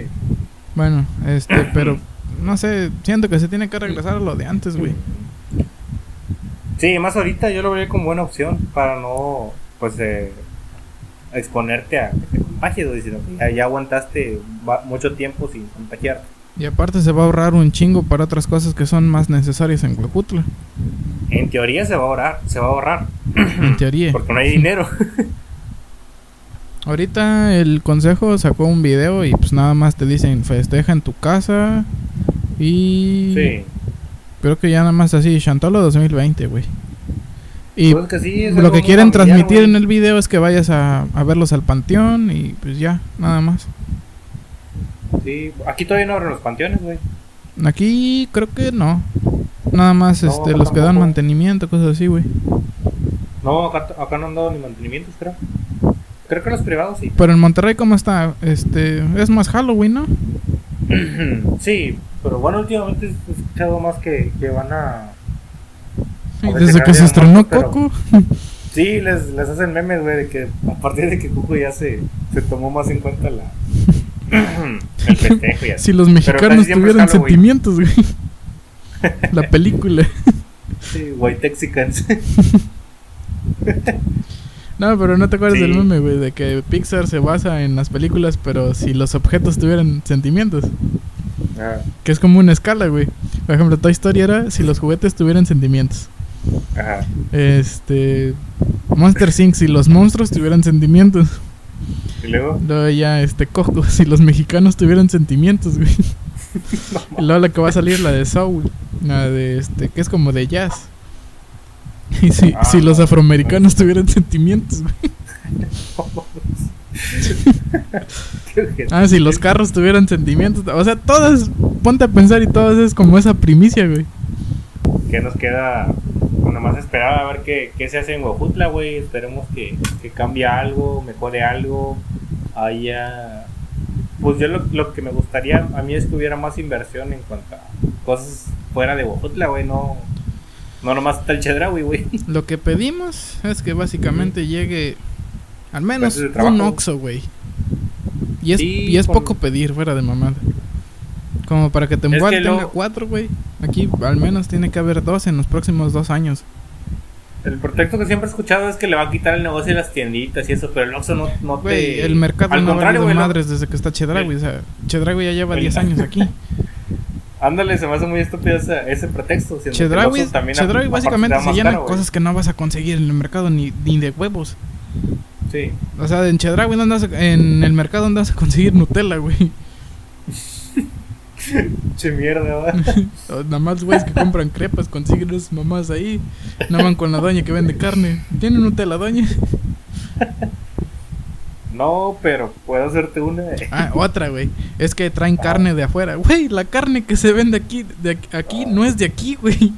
Bueno, este, pero no sé, siento que se tiene que regresar a lo de antes, güey. Sí, más ahorita yo lo veo como buena opción para no, pues, eh, exponerte a que te contagies, sino que ya, ya aguantaste mucho tiempo sin contagiarte. Y aparte se va a ahorrar un chingo para otras cosas que son más necesarias en Huejutla, En teoría se va a ahorrar, se va a ahorrar, en teoría. porque no hay dinero. Ahorita el consejo sacó un video y pues nada más te dicen festeja en tu casa y sí. Creo que ya nada más así, Chantolo 2020, güey. Y Pues que sí, es lo que quieren familiar, transmitir en el video es que vayas a, a verlos al panteón y pues ya, nada más. Sí, aquí todavía no abren los panteones, güey. Aquí creo que no. Nada más No, este los que dan mantenimiento, cosas así, güey. No, acá, acá no han dado ni mantenimientos, creo. Creo que los privados sí. Pero en Monterrey cómo está? Este, es más Halloween, ¿no? sí, pero bueno, últimamente he escuchado más que, que van a... Sí, Desde que se estrenó Coco. Sí, les, les hacen memes, güey, de que a partir de que Cuco ya se, se tomó más en cuenta la el festejo y así. Si los mexicanos tuvieran sentimientos, güey. La película. Sí, White Texicans. No, pero no te acuerdas Sí. del meme, güey, de que Pixar se basa en las películas, pero si los objetos tuvieran sentimientos. Ah, Que es como una escala, güey. Por ejemplo, Toy Story era si los juguetes tuvieran sentimientos. Ajá. Este. Monster Inc. si los monstruos tuvieran sentimientos. Y luego, Luego ya, este, Coco, si los mexicanos tuvieran sentimientos, güey. y luego la que va a salir, la de Soul. La de, este, que es como de jazz. Y si, Ah, si los no. afroamericanos tuvieran sentimientos, güey. Ah, si los carros tuvieran sentimientos. O sea, todas, ponte a pensar y todas es como esa primicia, güey. que nos queda nada más esperar a ver qué, qué se hace en Huejutla, güey. Esperemos que, que cambie algo, mejore algo. Haya. Pues yo lo, lo que me gustaría a mí es que hubiera más inversión en cuanto a cosas fuera de Huejutla, güey. No, no nomás está el Chedraui, güey. Lo que pedimos es que básicamente llegue al menos un. Oxxo, güey. Y es, Sí, y es con- poco pedir, fuera de mamada. Como para que Tembual tenga luego- cuatro, güey. Aquí al menos tiene que haber dos en los próximos dos años. El pretexto que siempre he escuchado es que le va a quitar el negocio de las tienditas y eso, pero el Oxxo no, no Güey, te... el mercado Al no ha contrario, güey, no- madres desde que está Chedraui. O sea, Chedraui ya lleva El- 10 años aquí. Ándale, se me hace muy estúpido ese, ese pretexto. aparte básicamente te se llena cosas que no vas a conseguir en el mercado ni, ni de huevos. Sí. O sea, en Chedraui, ¿dónde vas a- en el mercado, ¿dónde vas a conseguir Nutella, güey? Che mierda, ¿va? Nada más güeyes que compran crepas consiguen esas mamás ahí. No van con la doña que vende carne. ¿Tiene Nutella, doña? No, pero puedo hacerte una. Ah, otra, güey. Es que traen carne de afuera. Güey, la carne que se vende aquí, de aquí, aquí no es de aquí, güey.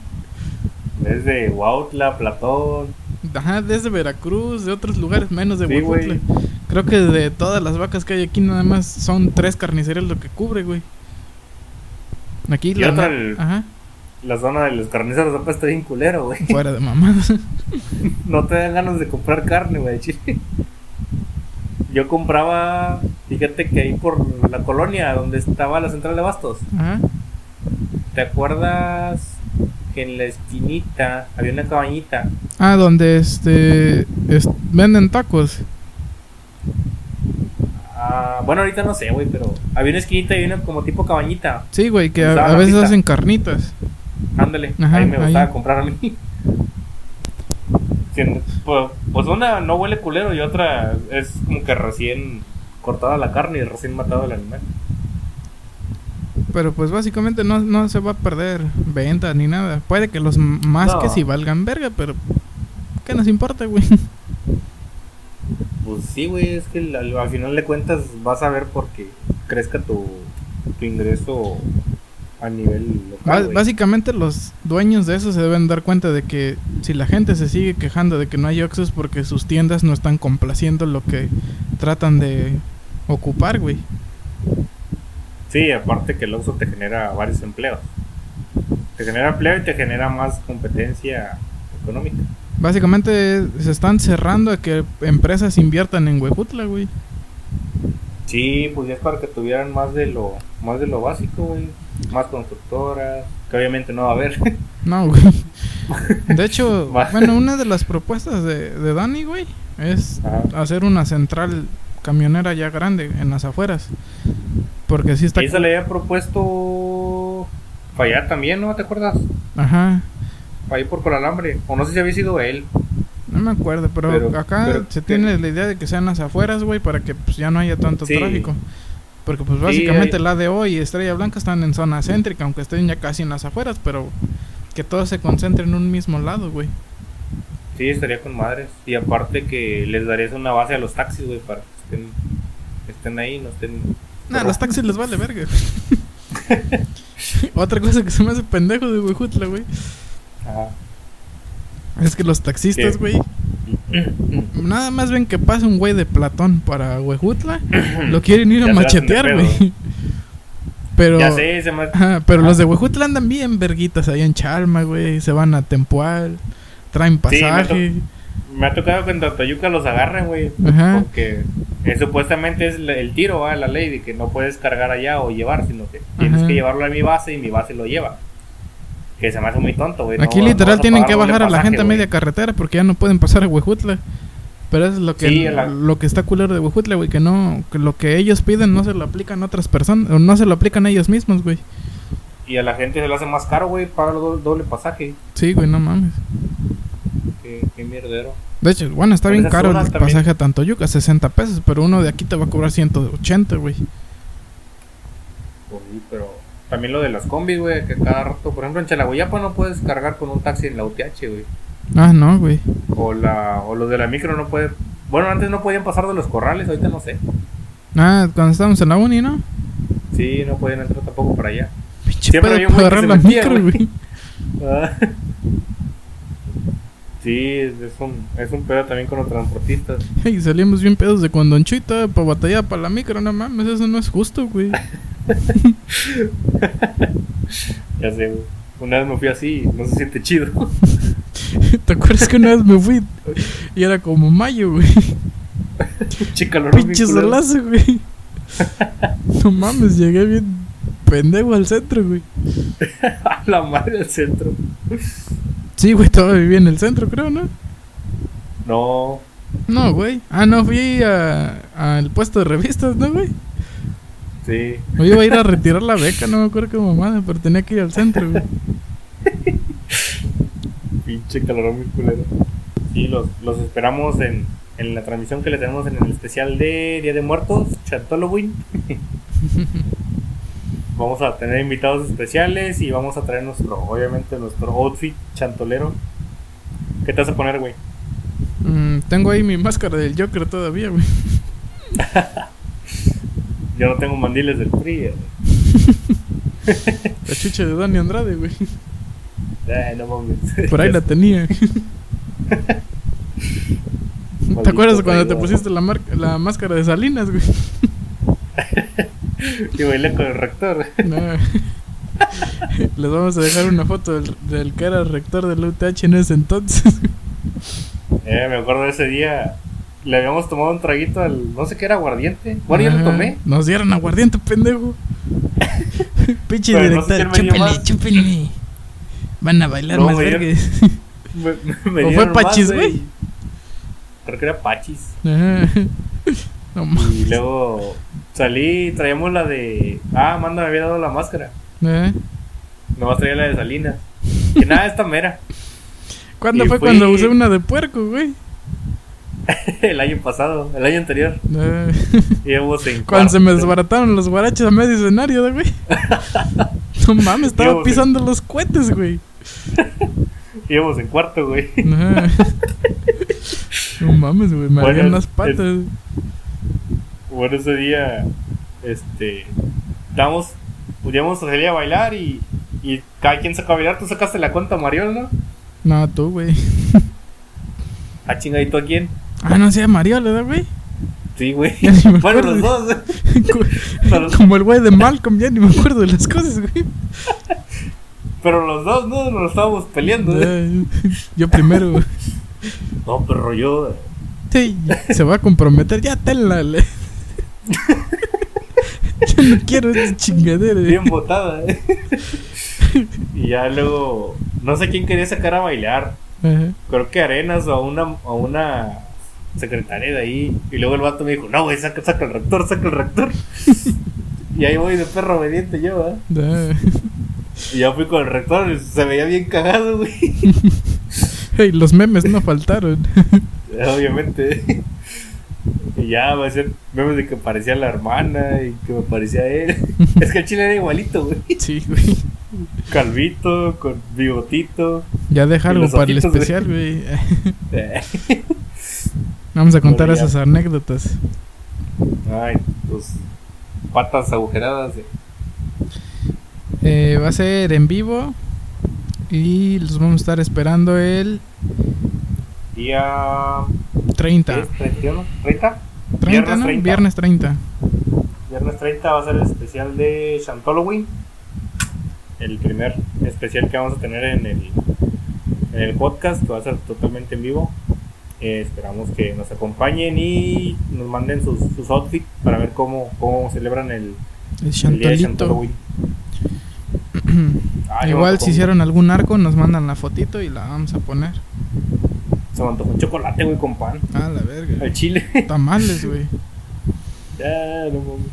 Es de Huautla, Platón. Ajá, desde Veracruz, de otros lugares, menos de Sí, Huejutla. Creo que de todas las vacas que hay aquí, nada más son tres carnicerías lo que cubre, güey. Aquí la. otra, el- Ajá, La zona de los carniceros está bien culero, güey. fuera de mamadas. No te dan ganas de comprar carne, güey, chile. Yo compraba, fíjate que ahí por la colonia donde estaba la central de bastos. Ajá. ¿Te acuerdas que en la esquinita había una cabañita? Ah, donde este. es- venden tacos. Ah, bueno, ahorita no sé, güey, pero había una esquinita y una como tipo cabañita. Sí, güey, que a, veces hacen carnitas. Ándale, Ajá, ahí me ahí. gustaba comprar a mí. Pues, pues una no huele culero y otra es como que recién cortada la carne y recién matado el animal. Pero pues básicamente no, no se va a perder venta ni nada. Puede que los más No. que sí valgan verga, pero. ¿Qué nos importa, güey? Pues sí, güey, es que al, al final de cuentas vas a ver porque crezca tu, tu ingreso a nivel local. Básicamente los dueños de eso se deben dar cuenta de que si la gente se sigue quejando de que no hay Oxxos porque sus tiendas no están complaciendo lo que tratan de ocupar, güey. Sí, aparte que el Oxxo te genera varios empleos. Te genera empleo y te genera más competencia económica. Básicamente se están cerrando a que empresas inviertan en Huejutla, güey. Sí, pues ya es para que tuvieran más de lo más de lo básico, güey. Más constructoras, que obviamente no va a haber. No, güey. De hecho, bueno, una de las propuestas de, de Dani, güey, es Ajá. hacer una central camionera ya grande en las afueras. Porque sí está... Y se le había propuesto fallar también, ¿no? ¿Te acuerdas? Ajá. Ahí por Coralambre. O no sé si había sido él. No me acuerdo, pero, Pero- acá pero- se tiene la idea de que sean las afueras, güey, para que pues ya no haya tanto Sí. tráfico. Porque pues básicamente la ADO y Estrella Blanca están en zona céntrica, aunque estén ya casi en las afueras, pero que todo se concentre en un mismo lado, güey. Sí, estaría con madres. Y aparte que les darías una base a los taxis, güey, para estén, estén ahí, no estén... Nah, a los taxis les vale verga. Otra cosa que se me hace pendejo de Huejutla, güey, Ajá. es que los taxistas, güey, nada más ven que pasa un güey de Platón para Huejutla, lo quieren ir a Ya machetear, güey. Pero Ya sé, se me... Ajá, pero los de Huejutla andan bien verguitas ahí en Chalma, güey. Se van a Tempual, traen Sí, me ha tocado que en Tatoyuca los agarren, güey. Ajá. Porque eh, supuestamente es el tiro, ¿va? la ley de que no puedes cargar allá o llevar, sino que tienes Ajá. que llevarlo a mi base y mi base lo lleva. Que se me hace muy tonto, güey. Aquí No- no literal a tienen que bajar a la pasaje, gente a media carretera porque ya no pueden pasar a Huejutla. Pero eso es lo que Sí, la- lo que está culero de Huejutla, güey, que no que lo que ellos piden no se lo aplican a otras personas, o no se lo aplican a ellos mismos, güey. Y a la gente se le hace más caro, güey, pagar doble, doble pasaje. Sí, güey, no mames. Qué, qué mierdero. De hecho, bueno, está bien caro el también- pasaje a Tantoyuca, 60 pesos, pero uno de aquí te va a cobrar 180, güey. Pues sí, pero también lo de las combis, güey, que cada rato, por ejemplo, en Chalaguyapa no puedes cargar con un taxi en la UTH, güey. Ah, no, güey. O, la, o los de la micro no pueden. Bueno, antes no podían pasar de los corrales, ahorita no sé. Ah, cuando estábamos en la uni, ¿no? Sí, no podían entrar tampoco para allá. Pinche Siempre había un güey que agarrar se la metía, micro, güey. güey. Ah. Sí, es un, es un pedo también con los transportistas. Y salimos bien pedos de cuando Chuita para batallar para la micro, no mames, eso no es justo, güey. Ya sé, güey. Una vez me fui así no se siente chido. ¿Te acuerdas que una vez me fui y era como mayo, güey? Chica, lo Pinche solazo, güey. No mames, llegué bien pendejo al centro, güey. A la madre del centro. Sí, güey, todavía vivía en el centro, creo, ¿no? No, No, güey. Ah, no, fui a- al puesto de revistas, ¿no, güey? sí. Me iba a ir a retirar la beca, no me acuerdo qué mamada, pero tenía que ir al centro, güey. Pinche calorón muy culero. Sí, los, los esperamos en, en la transmisión que le tenemos en el especial de Día de Muertos, Halloween. vamos a tener invitados especiales y vamos a traer nuestro, obviamente, nuestro outfit chantolero. ¿Qué te vas a poner, güey? Mm, tengo ahí mi máscara del Joker todavía, güey. Yo no tengo mandiles del PRI. eh. La chucha de Dani Andrade, güey. Ay, no mames. Por ahí la tenía. ¿Te acuerdas cuando te pusiste la, la máscara de Salinas, güey? Y bailé con el rector. No. Les vamos a dejar una foto del, del que era rector del UTH en ese entonces. Eh, me acuerdo de ese día. Le habíamos tomado un traguito al. No sé qué era, aguardiente. Bueno, yo lo tomé. Nos dieron aguardiente, pendejo. Pinche Pero no sé director, chúpenle. Van a bailar No, más vergas. ¿O fue Pachis, güey? Creo que era Pachis. Ajá. No Y luego salí traíamos la de. Ah, Amanda me había dado la máscara. ¿Eh? Nomás traía la de Salinas. Que nada, esta mera. ¿Cuándo Y fue fui- cuando usé una de puerco, güey? el año pasado, el año anterior. Eh. Íbamos en. Cuando se me desbarataron los guaraches a medio escenario, güey. No mames, estaba Íbamos en- pisando los cohetes, güey. Íbamos en cuarto, güey. No mames, güey, me Bueno, las patas. Bueno, ese día, este, íbamos a salir a bailar y, y cada quien sacó a bailar. Tú sacaste la cuenta, Mariol, ¿no? No, tú, güey. Ah, chingadito a quién? Ah, no sea Mariola, ¿verdad, güey? Sí, güey. Bueno, los dos. Pero- Como el güey de Malcolm, ya ni me acuerdo de las cosas, güey. Pero los dos, ¿no? Nos estábamos peleando. ¿eh? Yo primero, güey. No, pero yo. Sí, se va a comprometer. Ya tenla. Yo no quiero esa chingadera. Bien botada, ¿eh? Y ya luego. No sé quién quería sacar a bailar. Ajá. Creo que Arenas o a una, a una secretaria de ahí. Y luego el vato me dijo: No, güey, saca, saca el rector, saca el rector. y ahí voy de perro obediente yo, ¿eh? Y ya fui con el rector, se veía bien cagado, güey. Hey, los memes no faltaron. Obviamente. Y ya va a ser memes de que parecía la hermana y que me parecía él. Es que el chile era igualito, güey. Sí, güey. Calvito, con bigotito. Ya deja algo para el ojitos, especial, güey. Vamos a contar esas anécdotas. Ay, tus patas agujeradas. eh. Eh, va a ser en vivo. Y los vamos a estar esperando el Día. 30. ¿qué es? ¿31? ¿30? 30, Viernes ¿no? 30. Viernes 30. Viernes 30 va a ser el especial de Shantalloween. El primer especial que vamos a tener en el, en el podcast, que va a ser totalmente en vivo. Eh, esperamos que nos acompañen y nos manden sus, sus outfits para ver cómo, cómo celebran el, El el día de. Shantalloween. Ah, Igual si hicieron algún arco, nos mandan la fotito y la vamos a poner. Se me antojó un chocolate, güey, con pan. Ah, la verga. Al chile. Tamales, güey. Ya, no mames.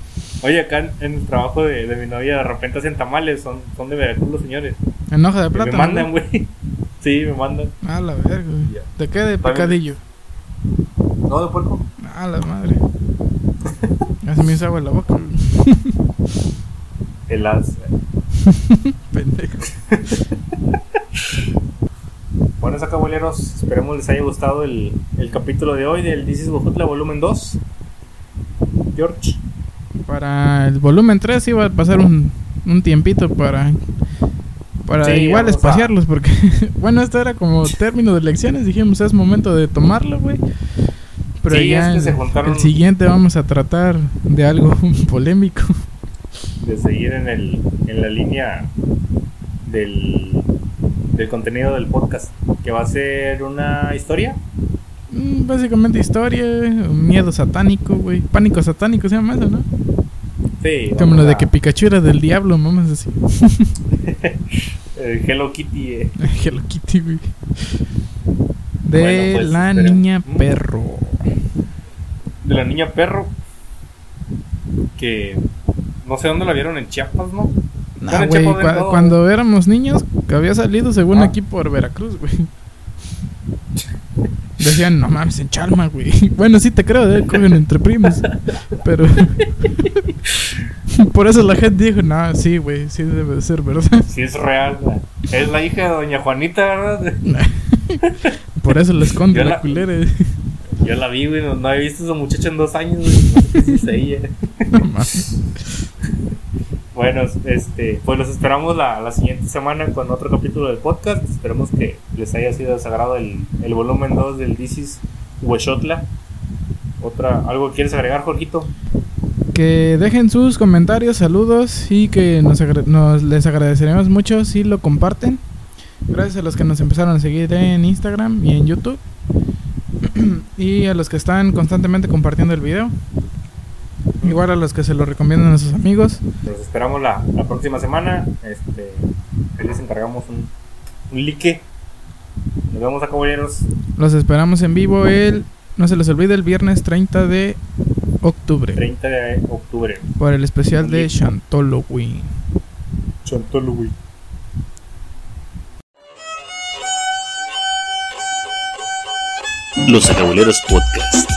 Oye, acá en, en el trabajo de, de mi novia, de repente hacen tamales, son, son de Veracruz los señores. En hoja de Y me plata. mandan, güey. Sí, me mandan. Ah, la verga, güey. ¿De qué? De picadillo. No, de puerco. Ah, la madre. Ya se me hizo agua en la boca. güey. El as. Pendejo. Bueno, eso acá, boleros. Esperemos les haya gustado el, el capítulo de hoy del This is Bojutla volumen 2. George. Para el volumen 3 iba a pasar un, un tiempito para para Sí, igual vamos a- espaciarlos porque bueno, esto era como término de lecciones, dijimos es momento de tomarlo, güey. Pero Sí, ya es que el, se juntaron- el siguiente vamos a tratar de algo polémico. De seguir en, el, en la línea del, del contenido del podcast. Que va a ser una historia. Mm, Básicamente historia, miedo satánico, güey. Pánico satánico se llama eso, ¿no? Sí. Como lo de que Pikachu era del diablo, mames así. Hello Kitty. eh. Hello Kitty, güey. De Bueno, pues, la espera. niña Mm. perro. De la niña perro. Que no sé dónde la vieron en Chiapas, ¿no? Nah, güey, cuando éramos niños, había salido según Ah. aquí por Veracruz, güey. Decían, no mames, en Chalma, güey. Bueno, sí te creo, eh, cogen entre primos. Pero. por eso la gente dijo, no, sí, güey, sí debe de ser verdad. Si es real. Es la hija de Doña Juanita, ¿verdad? Por eso le esconde la la- culera. Yo la vi, güey. No, no he visto a esa muchacha en dos años, güey. No sé si es ella. No mames. Bueno, este, pues los esperamos la, la siguiente semana con otro capítulo del podcast. Esperemos que les haya sido sagrado el, el volumen 2 del Disis Hueshotla. Otra, ¿Algo quieres agregar, Jorgito? Que dejen sus comentarios, saludos y que nos, nos les agradeceremos mucho si lo comparten. Gracias a los que nos empezaron a seguir en Instagram y en YouTube. y a los que están constantemente compartiendo el video. Igual a los que se lo recomiendan a sus amigos. Los esperamos la, la próxima semana. Este, les encargamos un, un like. Nos vemos a caballeros. Los esperamos en vivo el, no se les olvide, el viernes 30 de octubre. 30 de octubre. Por el especial de Shantolowy. Chantolo, Los Acabuleros Podcast.